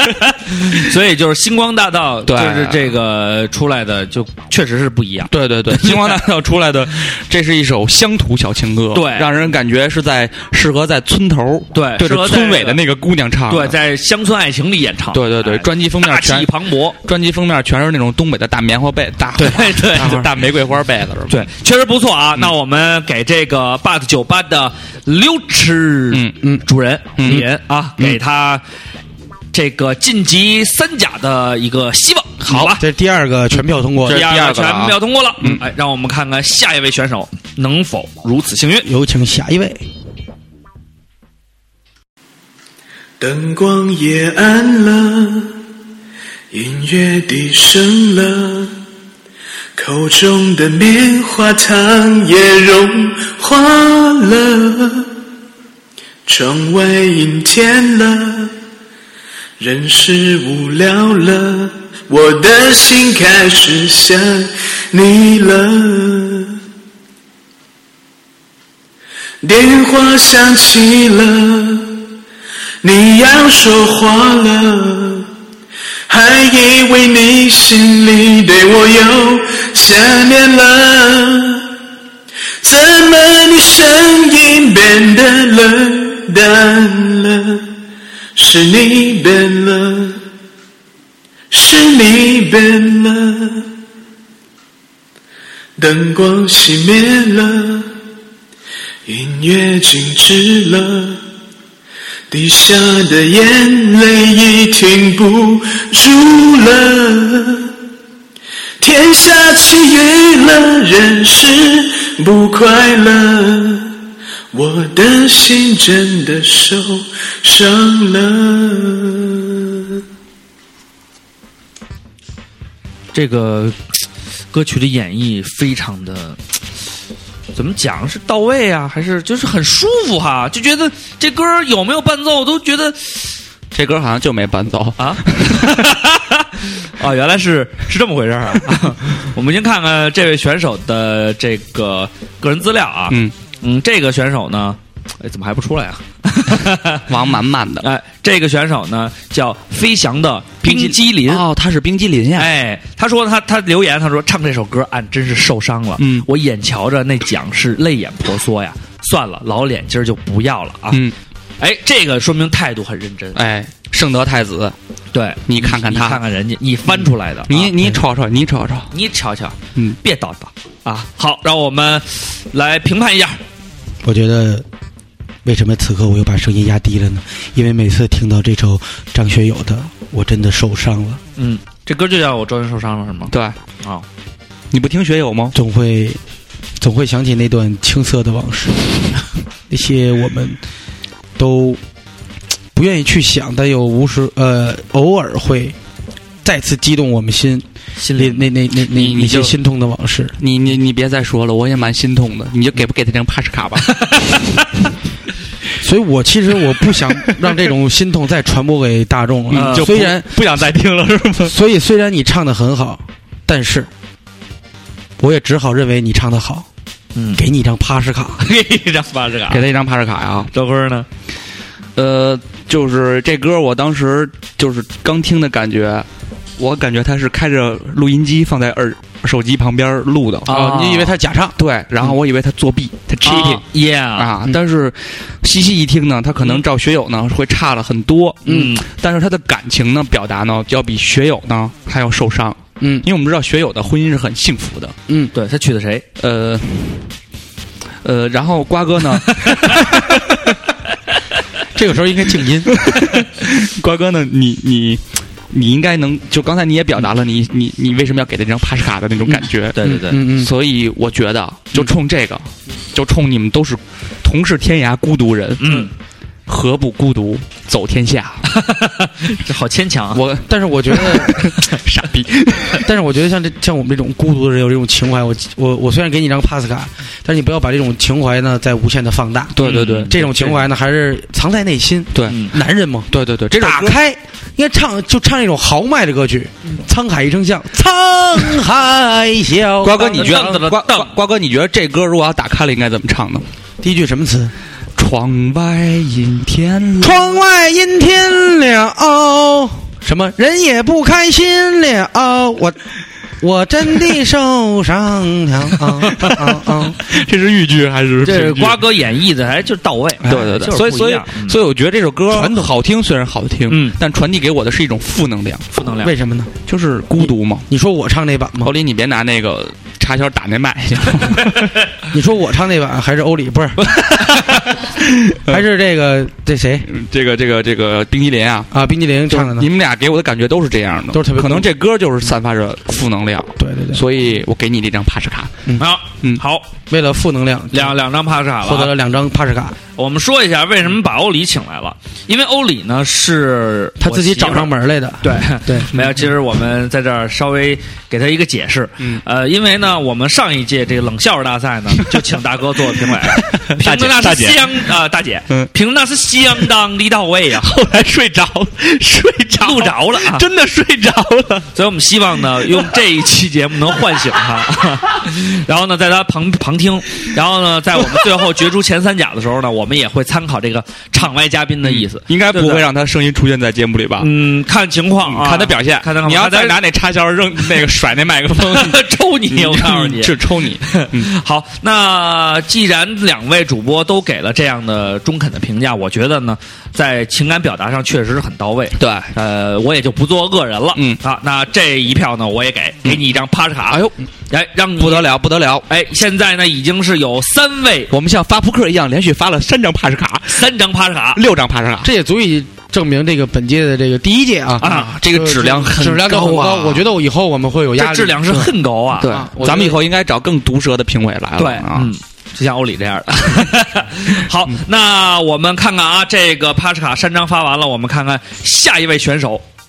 所以就是星光大道，对。就是这个出来的，就确实是不一样。对对对，星光大道出来的，这是一首乡土小情歌，对。让人感觉是在适合在村头，对对着适合村尾的那个姑娘唱的，对，在乡村爱情里演唱。对对对哎专辑封面大全气磅礴。专辑封面全是那种东北的大棉花被，大对对大大玫瑰花被子，是吧？对，确实不错啊。那我们给这个 But 酒吧的刘驰，嗯嗯主人嗯李仁啊，给他这个晋级三甲的一个希望。好吧，这是第二个全票通过，第二个全票通过了。嗯，哎，让我们看看下一位选手能否如此幸运。有请下一位。灯光也暗了，音乐低声了，口中的棉花糖也融化了，窗外阴天了，人是无聊了，我的心开始想你了。电话响起了。你要说话了，还以为你心里对我有想念了，怎么你声音变得冷淡了？是你变了，是你变了，灯光熄灭了，音乐静止了。滴下的眼泪已停不住了，天下起雨了，人是不快乐，我的心真的受伤了。这个歌曲的演绎非常的。怎么讲是到位啊，还是就是很舒服哈？就觉得这歌有没有伴奏，我都觉得这歌好像就没伴奏，啊，哦，原来是是这么回事儿啊！我们先看看这位选手的这个个人资料啊。嗯嗯，这个选手呢，哎，怎么还不出来啊？王满满的。哎，这个选手呢叫飞翔的冰激凌。哦，他是冰激凌呀。哎，他说他他留言，他说唱这首歌俺真是受伤了，嗯我眼瞧着那奖是泪眼婆娑呀，算了，老脸今儿就不要了啊。嗯，哎，这个说明态度很认真，哎，圣德太子，对你看看他你看看人家，你翻出来的，你啊你瞅瞅，你瞅瞅，你瞧瞧，嗯，别叨叨啊！好，让我们来评判一下。我觉得，为什么此刻我又把声音压低了呢？因为每次听到这首张学友的，我真的受伤了，嗯，这歌就叫我终于受伤了，是吗？对，啊，你不听学友吗？总会总会想起那段青涩的往事，那些我们都不愿意去想，但又无时呃偶尔会再次激动我们心心里里那那那那那些心痛的往事。你你你别再说了，我也蛮心痛的。你就给不给他张帕什卡吧？所以我其实我不想让这种心痛再传播给大众了。嗯就虽然不想再听了，是吗？所 以虽然你唱的很好，但是我也只好认为你唱的好，嗯，给你一张帕什卡。给一张八十卡给他一张帕什卡呀。周辉呢？呃，就是这歌，我当时就是刚听的感觉，我感觉他是开着录音机放在耳手机旁边录的。啊。你以为他假唱？对，然后我以为他作弊，他 cheating 啊，Yeah，啊，但是细细一听呢，他可能照学友呢会差了很多，嗯，但是他的感情呢表达呢要比学友呢还要受伤，嗯。因为我们知道学友的婚姻是很幸福的，嗯，对他娶的谁？呃呃，然后瓜哥呢，这个时候应该静音。瓜哥呢，你你你应该能，就刚才你也表达了你你你为什么要给他这张帕什卡的那种感觉，对对对，嗯嗯，所以我觉得就冲这个，就冲你们都是同是天涯孤独人，嗯，何不孤独走天下？这好牵强啊。我但是我觉得，傻逼，但是我觉得像这像我们这种孤独的人有这种情怀，我我我虽然给你一张帕斯卡，但是你不要把这种情怀呢再无限的放大。对对对，这种情怀呢还是藏在内心。对。嗯男人嘛，对对对，这首歌打开应该唱就唱一种豪迈的歌曲，沧海一声笑，沧海笑。瓜哥，你觉得瓜瓜瓜哥，你觉得这歌如果要打开了，应该怎么唱呢？第一句什么词？窗外阴天了，窗外阴天了，什么？人也不开心了，我我真的受伤了。啊 啊这是豫剧还是这是瓜哥演绎的还就到位，对对对，就是所以所以所以我觉得这首歌好听，虽然好听，嗯但传递给我的是一种负能量，负能量。为什么呢？就是孤独嘛。你说我唱那版吗欧？里，你别拿那个插销打那麦，你说我唱那版还是欧里？不是，还是这个这谁这个这个这个冰激凌啊，啊？冰激凌唱的呢你？们俩给我的感觉都是这样的，都是特别可能这歌就是散发着负能量，对对对，所以我给你这张帕什卡。好，嗯。好，为了负能量，两两张帕斯卡。获得了两张帕什卡，我们说一下为什么把欧里请来了，因为欧里呢是他自己找上门。来的。对。对，没有，其实我们在这儿稍微给他一个解释。嗯。呃，因为呢，我们上一届这个冷笑话大赛呢，就请大哥做评委，评的那是相啊、大姐，嗯。评的那是相当的到位啊，后来睡着，睡着。录着了啊。真的睡着了。所以我们希望呢，用这一期节目能唤醒他，然后呢，在他旁旁听，然后呢，在我们最后决出前三甲的时候呢，我们也会参考这个场外嘉宾的意思，应该不会让他声音出现在节目里吧？嗯，看情况啊，看他表现，看他你要再拿那插销扔那个甩那麦克风，抽你，我告诉你，是抽你。嗯。好，那既然两位主播都给了这样的中肯的评价，我觉得呢，在情感表达上确实是很到位。对，呃，我也就不做恶人了。嗯。啊，那这一票呢，我也给，给你一张帕斯卡。哎呦，来让你不得了，不得了！哎，现在呢已经是有三位我们像发扑克一样，连续发了三张帕斯卡，三张帕斯卡六张帕斯卡。这也足以证明这个本届的这个第一届啊啊，这个质量很质量高啊。我觉得我以后我们会有压力，质量是很高啊。对咱们以后应该找更毒舌的评委来了。对，啊，嗯，就像欧里这样的。好，那我们看看啊，这个帕斯卡三张发完了，我们看看下一位选手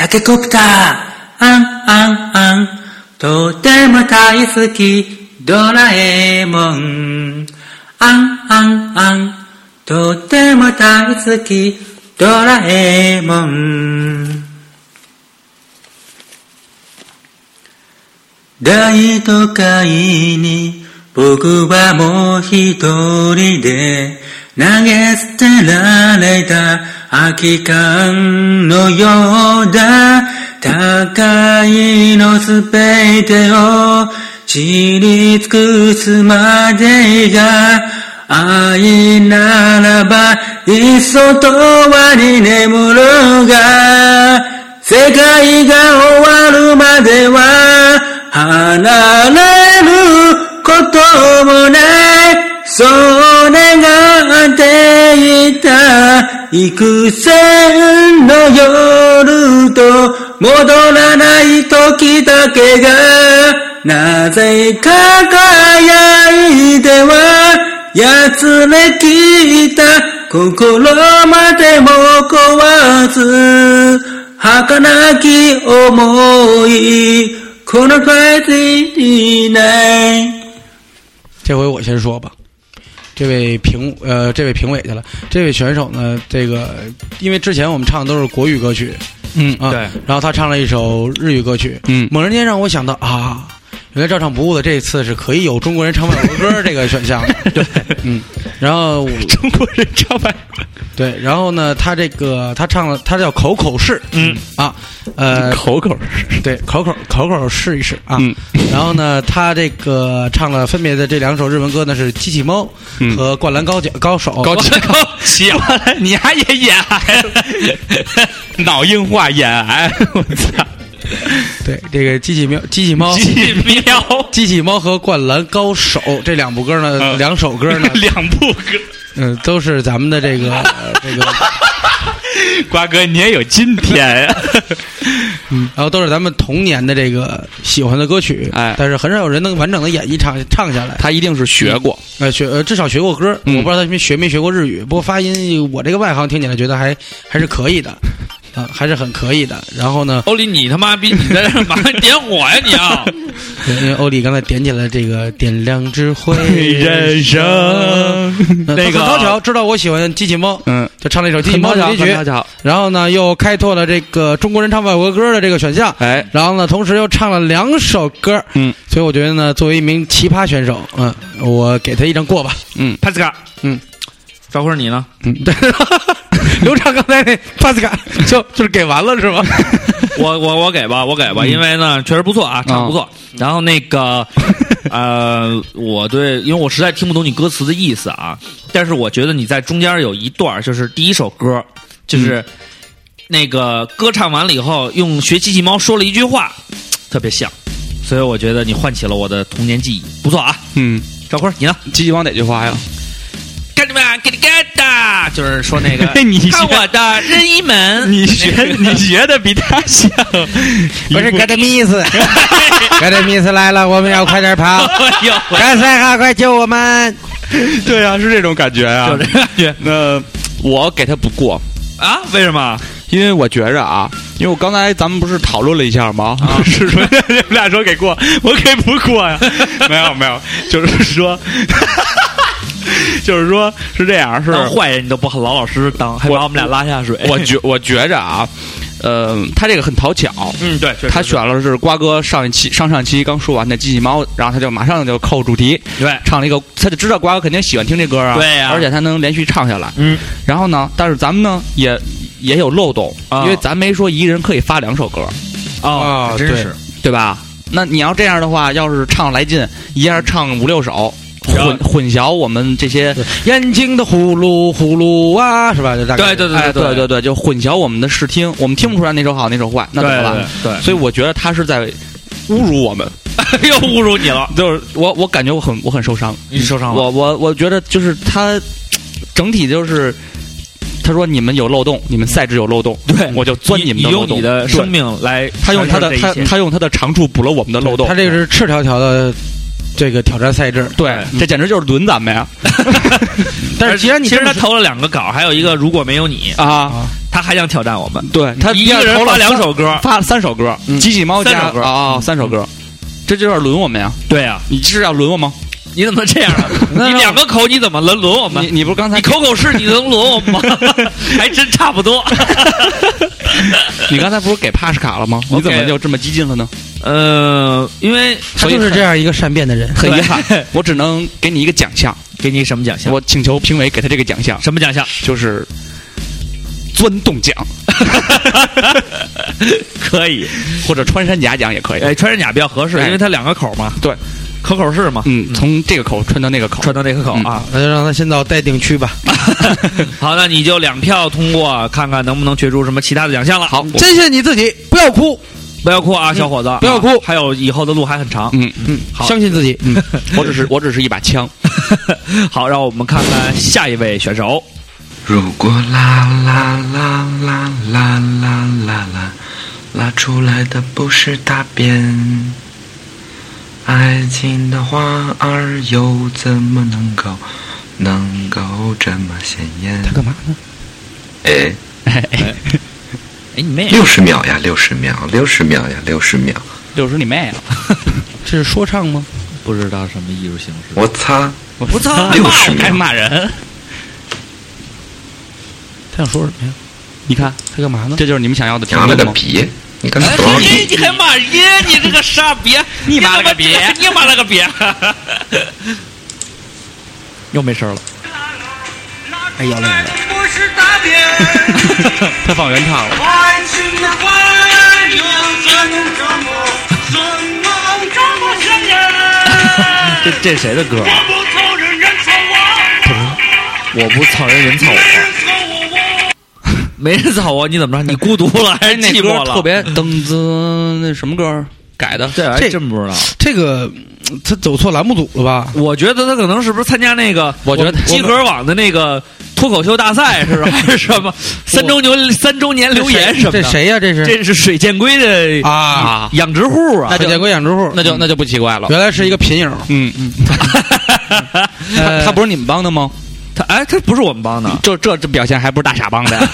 タケコプター、あんあんあん、とても大好き、ドラえもん。あんあんあん、とても大好き、ドラえもん。大都会に僕はもう一人で。投げ捨てられた空き缶のようだ高いのすべてを知り尽くすまでが愛ならばいっそ永遠に眠るが世界が終わるまでは離れることもない。そうた幾千の夜と戻らない時だけがなぜ輝いてはやつれきた心までも壊す儚き思いこの世界にない这回我先说吧。这位评呃，这位评委去了。这位选手呢，这个因为之前我们唱的都是国语歌曲嗯啊，对然后他唱了一首日语歌曲，嗯猛然间让我想到啊，原来照唱不误的这一次是可以有中国人唱外国歌这个选项的。对，嗯，然后中国人唱外 对，然后呢，他这个他唱了，他叫口口试，嗯。啊，呃，口口试对，口口口口试一试啊。嗯。然后呢，他这个唱了分别的这两首日文歌呢是《机器猫》嗯。和《灌篮高脚高手》。高高起你还也眼癌，脑硬化眼癌，我操！对，这个机器喵、机器猫、机器 喵机器猫和《灌篮高手》这两部歌呢，嗯两首歌呢，两部歌，嗯，都是咱们的这个呃这个，瓜哥你也有今天呀！嗯然后都是咱们童年的这个喜欢的歌曲，哎但是很少有人能完整的演绎唱唱下来。他一定是学过，呃，学呃至少学过歌，嗯我不知道他学没学过日语，不过发音我这个外行听起来觉得还还是可以的，啊、还是很可以的。然后呢，欧里，你他妈逼你在这儿马上点火呀你啊！因为欧里刚才点起了这个点亮智慧。人生。呃那个。很讨巧，知道我喜欢机器猫，嗯，就唱了一首机器猫主题曲，巧，然后呢又开拓了这个中国人唱外国歌的这个选项，哎，然后呢同时又唱了两首歌，嗯，所以我觉得呢，作为一名奇葩选手，嗯，我给他一张过吧，嗯，帕斯卡，嗯，赵坤你呢？嗯，对，刘畅刚才那帕斯卡就就是给完了是吗？我我我给吧，我给吧，因为呢确实不错啊，唱的不错。然后那个 呃，我对，因为我实在听不懂你歌词的意思啊，但是我觉得你在中间有一段，就是第一首歌，就是那个歌唱完了以后，用学机器猫说了一句话，特别像，所以我觉得你唤起了我的童年记忆，不错啊。嗯，赵坤，你呢？机器猫哪句话呀？干你们，给你干的，就是说那个你看我的任意门，你学你学的比他像，不是格德米斯，格德米斯来了，我们要快点跑，哎呦，干赛哈，快救我们！对啊，是这种感觉啊。就这感觉那我给他不过，啊？为什么？因为我觉着啊，因为我刚才咱们不是讨论了一下吗？啊是说你们俩说给过，我给不过呀？没有没有，就是说，就是说是这样，是坏人你都不老老实实当，还把我们俩拉下水。我觉我觉着啊，呃，他这个很讨巧。嗯，对，他选了是瓜哥上一期上上期刚说完的机器猫，然后他就马上就扣主题，对，唱了一个，他就知道瓜哥肯定喜欢听这歌啊，对呀而且他能连续唱下来。嗯，然后呢，但是咱们呢也也有漏洞，啊因为咱没说一个人可以发两首歌，哦，啊真是对吧？那你要这样的话，要是唱来劲，一下唱五六首，混混淆我们这些，眼睛的呼噜呼噜啊，是吧？就大概对对哎，对对对对，就混淆我们的视听，我们听不出来哪首好哪首坏，那怎么办？所以我觉得他是在侮辱我们，又侮辱你了，就是我我感觉我很我很受伤，你受伤了。我我我觉得就是他整体就是。他说：“你们有漏洞，你们赛制有漏洞，对我就钻你们的漏洞。用你的生命来，他用他的他他用他的长处补了我们的漏洞。他这个是赤条条的这个挑战赛制，对，这简直就是轮咱们呀！但是既然你其实这么说他投了两个稿，还有一个如果没有你，啊，他还想挑战我们。对他一个人发两首歌，发了三首歌，机器猫加三首歌。啊，三首歌，这就有点轮我们呀！对呀，你是要轮我吗？你怎么这样啊？你两个口，你怎么轮轮我们你？你不是刚才你口口是，你能轮我们吗？还真差不多。你刚才不是给帕什卡了吗？你怎么就这么激进了呢？呃，因为他就是这样一个善变的人。很遗憾，我只能给你一个奖项，给你什么奖项？我请求评委给他这个奖项，什么奖项？就是钻洞奖，可以，或者穿山甲奖也可以。哎，穿山甲比较合适，哎因为它两个口嘛，对，口口是嘛，嗯，从这个口穿到那个口，穿到那个口嗯啊。那就让他先到待定区吧。好，那你就两票通过，看看能不能决出什么其他的奖项了。好，坚信你自己，不要哭。不要哭啊，小伙子，不要哭啊还有以后的路还很长。嗯嗯，好相信自己。嗯，我只是我只是一把枪，好，让我们看看下一位选手。如果啦啦啦啦啦啦啦啦，拉出来的不是大便，爱情的花儿又怎么能够能够这么鲜艳？他干嘛呢？哎，哎，你妹！六十秒呀，六十秒，六十秒呀，六十秒！六十你妹啊！这是说唱吗？不知道什么艺术形式。我擦，我我操 六十秒还骂人，他想说什么呀？你看，他干嘛呢？这就是你们想要的评娘了？个逼！你跟哎，多少你你还骂人？你这个傻逼！你妈了个逼你妈了个逼！又没声了。哎，要了要了。他放原唱了。这这谁的歌啊？我不操人，人操我。没人操我，你怎么着？你孤独了 还是寂寞了？特别噔子，那什么歌改的？这还这真不知道。这个嗯他走错栏目组了吧？我觉得他可能是不是参加那个？我觉得集合网的那个脱口秀大赛是吧？还是什么三周年三周年留言什么的？这谁呀？这是这是水箭龟的啊，养殖户啊那！见过养殖户，那就那就不奇怪了。原来是一个贫友。嗯嗯，呃他他不是你们帮的吗？他哎，他不是我们帮的，这这这表现还不是大傻帮的呀？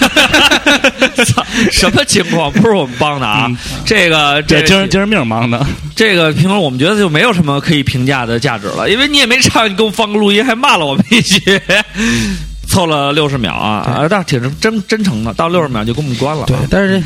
操，什么情况？不是我们帮的啊！嗯这个这这精神精神病帮的。这个评论，我们觉得就没有什么可以评价的价值了，因为你也没唱，你给我放个录音，还骂了我们一句，凑了六十秒啊，啊，但是挺真真诚的，到六十秒就给我们关了。对，但是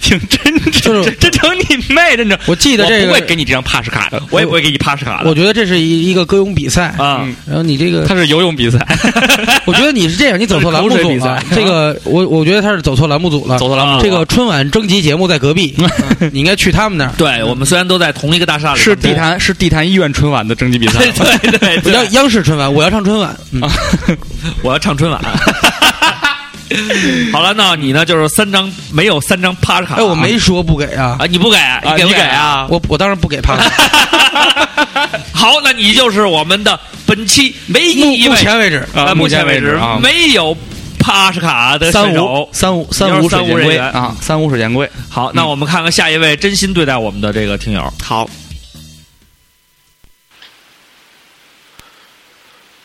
挺真就是诚，真诚你妹！真诚，我记得这个我不会给你这张 pass 卡的，我也不会给你 pass 卡的我觉得这是一一个歌咏比赛啊。嗯然后你这个，他是游泳比赛，我觉得你是这样，你走错栏目组了。这个，我我觉得他是走错栏目组了。走错栏目这个春晚征集节目在隔壁，你应该去他们那儿。对我们虽然都在同一个大厦里，是地坛是地坛医院春晚的征集比赛对。对对对，不叫央视春晚，我要唱春晚。嗯，我要唱春晚。好了，那你呢？就是三张没有三张 pass 卡，哎，我没说不给啊，啊，你不给，你给不你给啊？我我当然不给帕卡。好，那你就是我们的本期唯一一位，目前为止啊，目前为为止啊没有帕斯卡的三五。三五三五五水箭龟三五人员啊，三五水箭龟。好，那我们看看下一位真心对待我们的这个听友。好，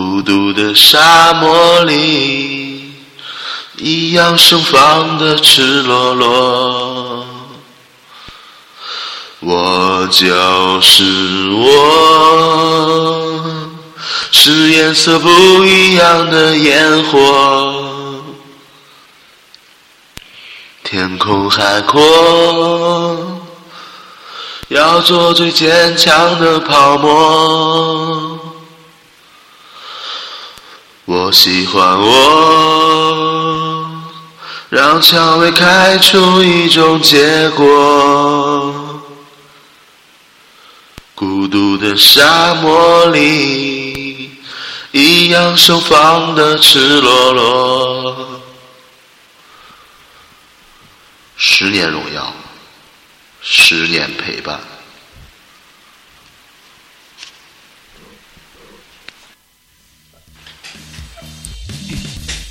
孤独的沙漠里，一样盛放的赤裸裸。我就是我，是颜色不一样的烟火。天空海阔，要做最坚强的泡沫。我喜欢我，让蔷薇开出一种结果。孤独的沙漠里，一样盛放的赤裸裸。十年荣耀，十年陪伴。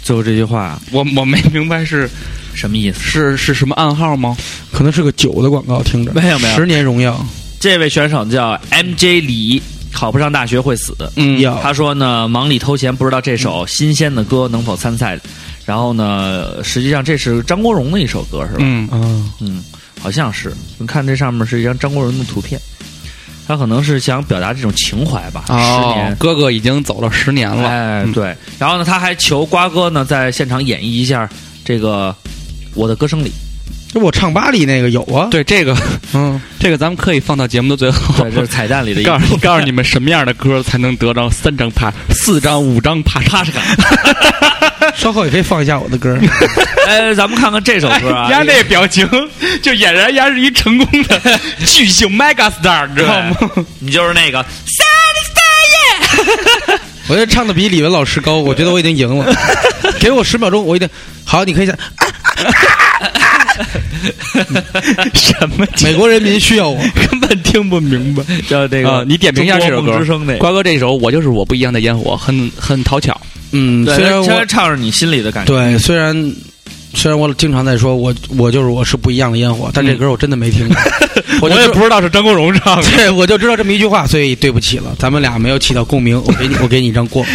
最后这句话，我我没明白是什么意思？是是什么暗号吗？可能是个酒的广告，听着没有没有十年荣耀，这位选手叫 MJ 李，考不上大学会死。嗯他说呢，忙里偷闲，不知道这首新鲜的歌能否参赛。然后呢，实际上这是张国荣的一首歌，是吧？嗯嗯，嗯，好像是。你看这上面是一张张国荣的图片，他可能是想表达这种情怀吧。十哦年，，哥哥已经走了十年了。哎，嗯对。然后呢，他还求瓜哥呢在现场演绎一下这个《我的歌声里这我唱吧里那个有啊，对这个，嗯，这个咱们可以放到节目的最》，后。对，这是彩蛋里的一告诉告诉你们什么样的歌才能得到三张帕、四张、五张帕帕什卡？稍后也可以放一下我的歌，哎，咱们看看这首歌啊，丫那表情就俨然丫是一成功的 巨星 mega star，你知道吗？你就是那个我觉得唱的比李玟老师高，我觉得我已经赢了，给我十秒钟，我一定好，你可以想，什么？美国人民需要我，根本听不明白。叫这个，啊你点评一下这首歌。瓜哥这首《我就是我不一样的烟火》很很讨巧。嗯，虽然我他唱着你心里的感觉。对，虽然虽然我经常在说我我就是我是不一样的烟火，但这歌我真的没听过，我也不知道是张国荣唱的。对，我就知道这么一句话，所以对不起了，咱们俩没有起到共鸣，我给你我给你一张过，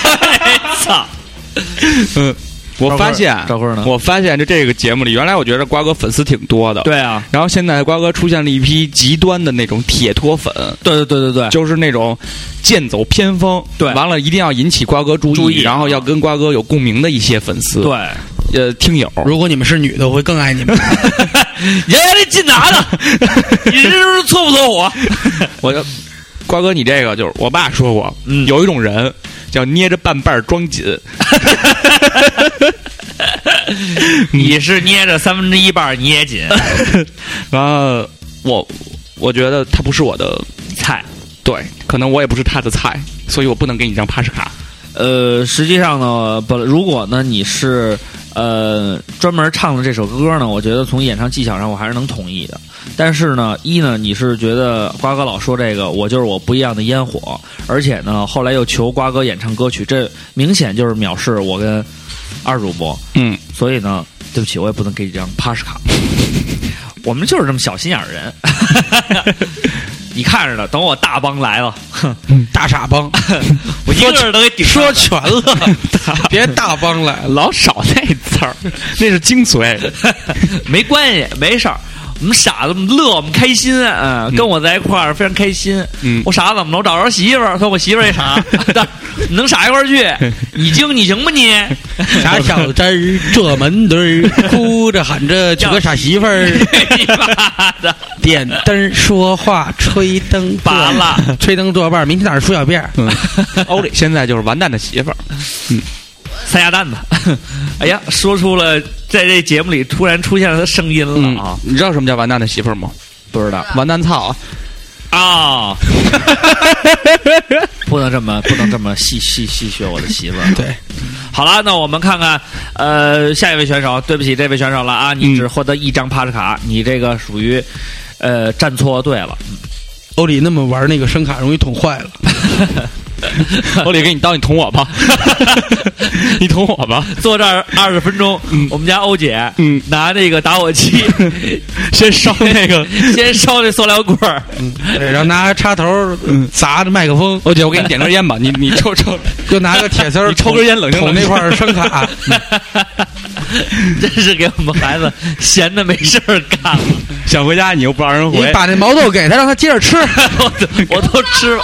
操！嗯，我发现赵坤呢我发现就这个节目里，原来我觉得瓜哥粉丝挺多的。。对啊，然后现在瓜哥出现了一批极端的那种铁托粉，对对对对对，就是那种剑走偏锋，对完了一定要引起瓜哥注意，注意然后要跟瓜哥有共鸣的一些粉丝，对，呃，听友，如果你们是女的，我会更爱你们。爷爷这劲哪的？你这是搓不搓火？我就瓜哥，你这个就是我爸说过，嗯有一种人叫捏着半瓣装紧，你是捏着三分之一半儿捏紧 然后我我觉得他不是我的菜。对，可能我也不是他的菜，所以我不能给你一张帕什卡。呃，实际上呢，本如果呢你是呃专门唱的这首歌呢，我觉得从演唱技巧上我还是能同意的。但是呢，一呢你是觉得瓜哥老说这个我就是我不一样的烟火，而且呢后来又求瓜哥演唱歌曲，这明显就是藐视我跟二主播。嗯，所以呢，对不起，我也不能给你张帕什卡。我们就是这么小心眼儿人，你看着呢。等我大帮来了，哼，大傻帮，我一个人都给顶上说全了 别大帮来了。老少那字儿，那是精髓。没关系，没事儿。我们傻子，我们乐，我们开心，嗯，跟我在一块儿非常开心。嗯我傻子怎么了？我找着媳妇儿？说我媳妇儿也傻，但你能傻一块儿去？你精，你行吗你？傻小子儿这门墩儿，哭着喊着娶个傻媳妇儿，你妈的！点灯说话，吹灯拔蜡，吹灯作伴，明天早上梳小辫儿。嗯，欧里现在就是完蛋的媳妇儿。三鸭蛋子，哎呀，说出了在这节目里突然出现了他声音了啊！你知道什么叫完蛋的媳妇儿吗？不知道完蛋操！啊，不能这么不能这么戏戏戏谑我的媳妇儿。对，好了，那我们看看，呃，下一位选手，对不起，这位选手了啊，你只获得一张帕斯卡，你这个属于，呃，站错队了。欧里那么玩那个声卡，容易捅坏了。欧里给你刀，你捅我吧，你捅我吧。坐这儿二十分钟，我们家欧姐，嗯拿那个打火机，先烧那个，先烧那塑料棍儿，对，然后拿插头砸着麦克风，欧姐，我给你点根烟吧，你你抽抽。就拿个铁丝儿你抽根烟冷静冷静捅那块儿声卡。真是给我们孩子闲的没事儿干了，想回家你又不让人你回，把那毛豆给他，让他接着吃。我都我都吃了。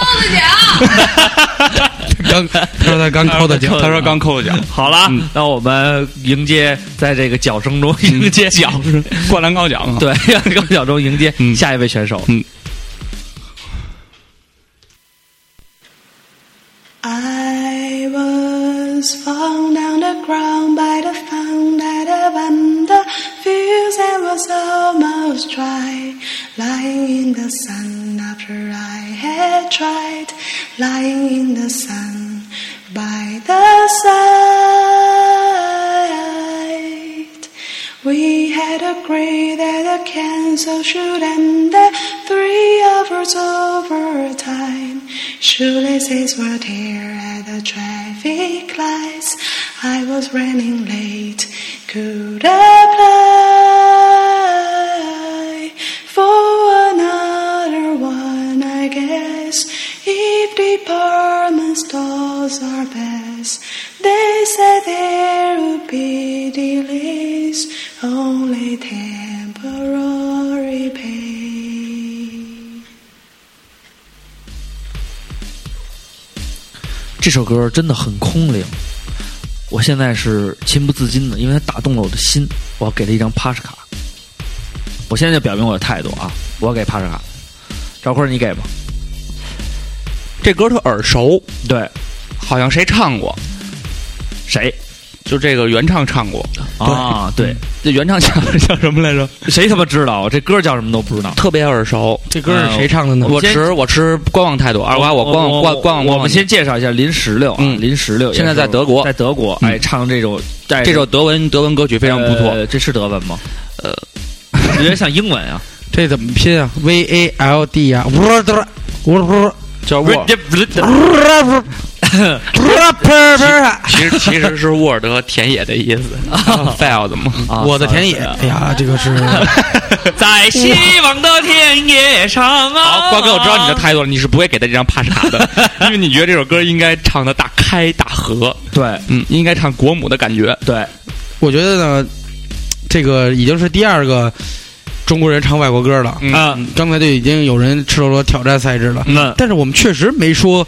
刚他说他刚抠的脚，他说刚扣的奖，好了，那我们迎接在这个脚声中迎接脚声灌篮高奖啊。对，高脚中迎接嗯下一位选手。嗯 I was found on the ground by the a when the fields and was almost dry, lying in the sun after I had tried, lying in the sun by the side. Had agreed that a cancel should end at three hours overtime. Shoelaces were tear at the traffic lights. I was running late, could apply for another one, I guess. If department stores are best, they said there would be delays, only temporary pain. 这首歌真的很空灵，我现在是情不自禁的，因为它打动了我的心，我要给他一张帕什卡。我现在就表明我的态度啊，我要给帕什卡。赵坤，你给吧。这歌特耳熟，对，好像谁唱过？谁？就这个原唱唱过啊？对，这原唱叫 叫什么来着？谁他妈知道？这歌叫什么都不知道。特别耳熟。这歌是谁唱的呢？我持我持观望态度。二瓜，我观望观观望。我们先介绍一下林石榴啊，林石榴现在在德国，在德国哎，唱这种这首德文德文歌曲非常不错。这是德文吗？呃，有点像英文啊。这怎么拼啊？V A L D 啊，word word 叫 word。其实其实是沃尔德田野的意思，field 嘛，我的田野。哎呀，这个是 在希望的田野上啊。好，瓜哥，我知道你的态度了，你是不会给他这张帕卡的，因为你觉得这首歌应该唱的大开大合。对，嗯，应该唱国母的感觉。对，我觉得呢，这个已经是第二个中国人唱外国歌了。嗯，刚才就已经有人赤裸裸挑战赛制了。嗯，但是我们确实没说。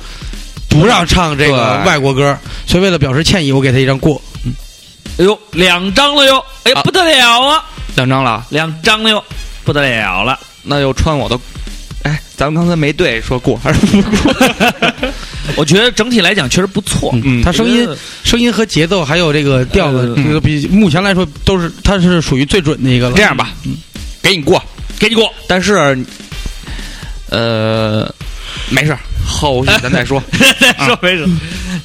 不让唱这个外国歌，所以为了表示歉意，我给他一张过。嗯，哎呦，两张了哟！哎呀，不得了啊！两张了，两张了哟，不得了了！那又穿我的，哎，咱们刚才没对说过还是不过？我觉得整体来讲确实不错。嗯，他声音、声音和节奏还有这个调子，这个比目前来说都是，他是属于最准的一个了。这样吧，嗯，给你过，给你过。但是，呃，没事。后续咱再说，再说没事。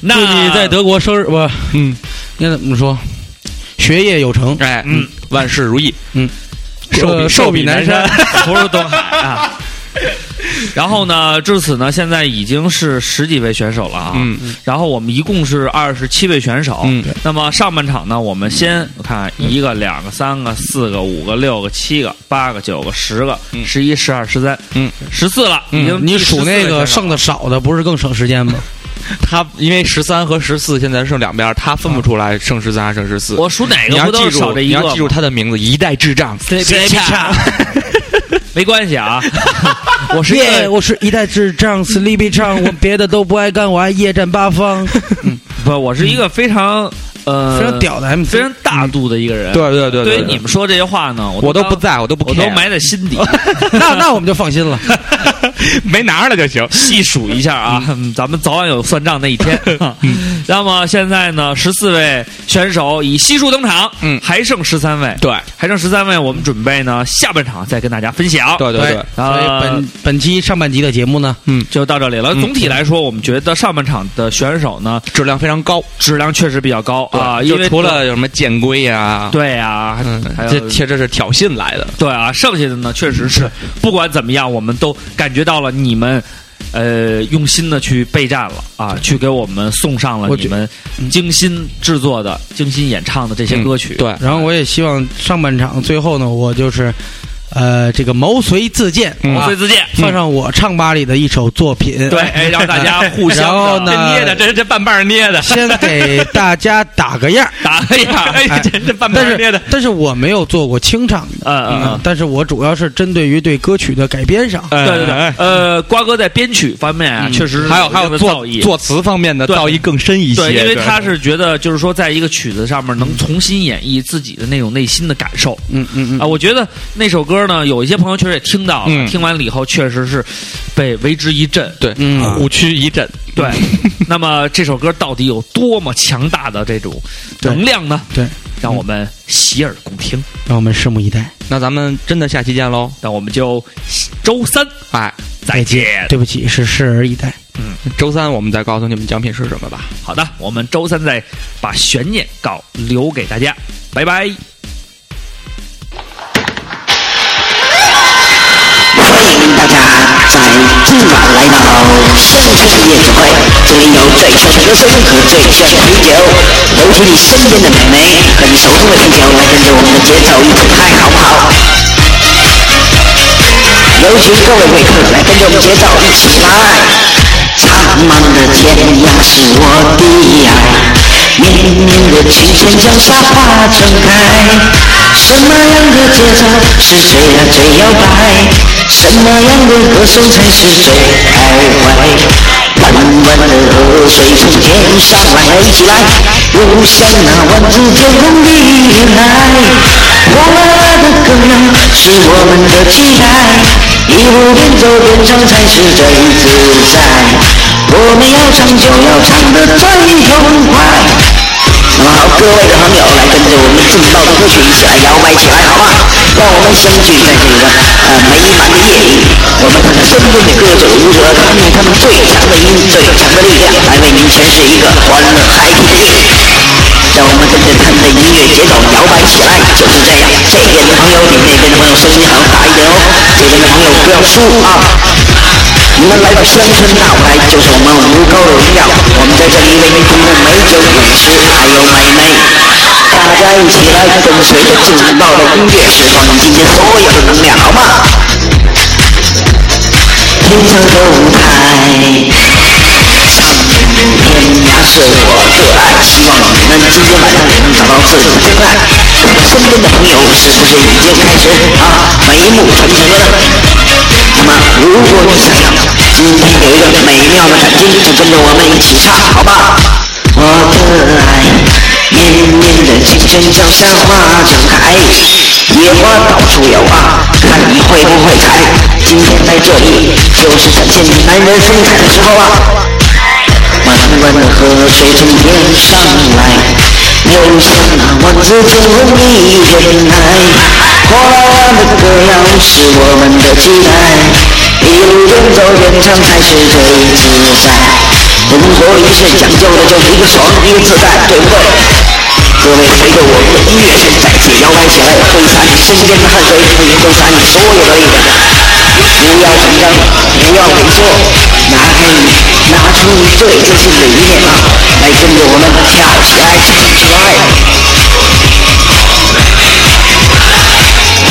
那你在德国生日不？嗯，应该怎么说？学业有成，哎，嗯，万事如意，嗯，寿比寿比南山，福如 东海啊。然后呢，至此呢，现在已经是十几位选手了啊。嗯。然后我们一共是二十七位选手。嗯。那么上半场呢，我们先我看一个、两个、三个、四个、五个、六个、七个、八个、九个、十个、十一、十二、十三，嗯，十四了。已经你数那个剩的少的，不是更省时间吗？他因为十三和十四现在剩两边，他分不出来剩十三还是剩十四。我数哪个不都少这一个？你要记住他的名字，一代智障。没关系啊，我是耶，我是一代智障，sleepy 唱，我别的都不爱干，我爱夜战八方。不，我是一个非常呃非常屌的 MC，非常大度的一个人。对对对，对于你们说这些话呢，我都不在，我都不，我都埋在心底。那那我们就放心了，没拿着就行。细数一下啊，咱们早晚有算账那一天。那么现在呢，十四位选手以悉数登场，嗯，还剩十三位，对，还剩十三位，我们准备呢下半场再跟大家分享。对对对，所以本本期上半集的节目呢，嗯，就到这里了。总体来说，我们觉得上半场的选手呢，质量非常高，质量确实比较高啊，因为除了有什么剑龟呀，对呀，这这这是挑衅来的，对啊，剩下的呢，确实是不管怎么样，我们都感觉到了你们。呃，用心的去备战了啊，去给我们送上了你们精心制作的、精心演唱的这些歌曲。对，然后我也希望上半场最后呢，我就是。呃，这个毛遂自荐，毛遂自荐，放上我唱吧里的一首作品，对，让大家互相。捏的，这这半半捏的，先给大家打个样，打个样，这这半半捏的。但是我没有做过清唱，嗯嗯，但是我主要是针对于对歌曲的改编上，对对对，呃，瓜哥在编曲方面啊，确实还有还有作作词方面的造诣更深一些，对，因为他是觉得就是说，在一个曲子上面能重新演绎自己的那种内心的感受，嗯嗯嗯，啊，我觉得那首歌呢，有一些朋友。确实也听到了，听完了以后，确实是被为之一振，对，虎躯一震，对。那么这首歌到底有多么强大的这种能量呢？对，让我们洗耳恭听，让我们拭目以待。那咱们真的下期见喽！那我们就周三哎再见。对不起，是拭而以待。嗯，周三我们再告诉你们奖品是什么吧。好的，我们周三再把悬念告留给大家。拜拜。在周啊，来到乡村夜总会，这里有最炫的歌声和最炫的啤酒，尤其你身边的美眉和你手中的啤酒，来跟着我们的节奏一起嗨，好不好？有请各位贵客来跟着我们节奏一起来。苍茫的天涯是我的爱，绵绵的青春将沙发撑开。什么样的节奏是最呀最摇摆？什么样的歌声才是最开怀？弯弯的河水从天上来，一起来，又像那万紫千红的云海。哗啦啦的歌谣是我们的期待，一路边走边唱才是最自在。我们要唱就要唱得最痛快。那么好，各位的朋友来跟着我们劲爆的歌曲一起来摇摆起来，好吗？让我们相聚在这个呃美满的夜里，我们看看身边的各种舞者，他们用他们最强的音、最强的力量来为您诠释一个欢乐嗨皮的夜。让我们跟着他们的音乐节奏摇摆起来，就是这样。这边的朋友比那边的朋友声音还要大一点哦，这边的朋友不要输啊！你们来到乡村大舞台，就是我们吴高的荣耀。我们在这里为您提供美酒美食，还有美眉。大家一起来跟随着劲爆的音乐，释放你今天所有的能量，好吗？天上的舞台，上天涯是我的爱。希望你们今天晚上也能找到自己的真爱。身边的朋友是不是已经开始啊眉目传情了如果你想要今天有一个美妙的感情，就跟着我们一起唱，好吧？我的爱，绵绵的青春就像花正开，野花到处有啊，看你会不会采。今天在这里，就是展现你男人风采的时候啊！弯弯的河水从天上来，又像那万紫千红的云海。火辣辣的歌谣是我们的期待，一路边走边唱才是最自在。人活一世讲究的就是一个爽，一个自在，对不对？各位随着我们的音乐声再次摇摆起来，挥洒你身边的汗水，挥洒你所有的力量。不要紧张，不要萎缩，拿开你，拿出你最自信的一面！来跟着我们跳起来，唱起来。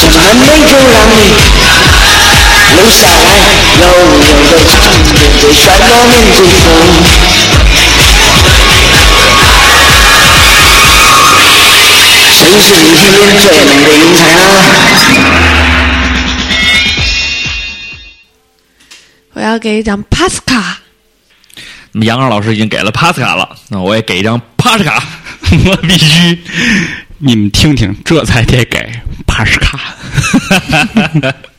这么美就让你留下来，悠悠的唱着最帅我们最风。谁是你身边最美的云彩呢？给一张帕斯卡。那么杨二老师已经给了帕斯卡了，那我也给一张帕斯卡，我必须。你们听听，这才得给帕斯卡。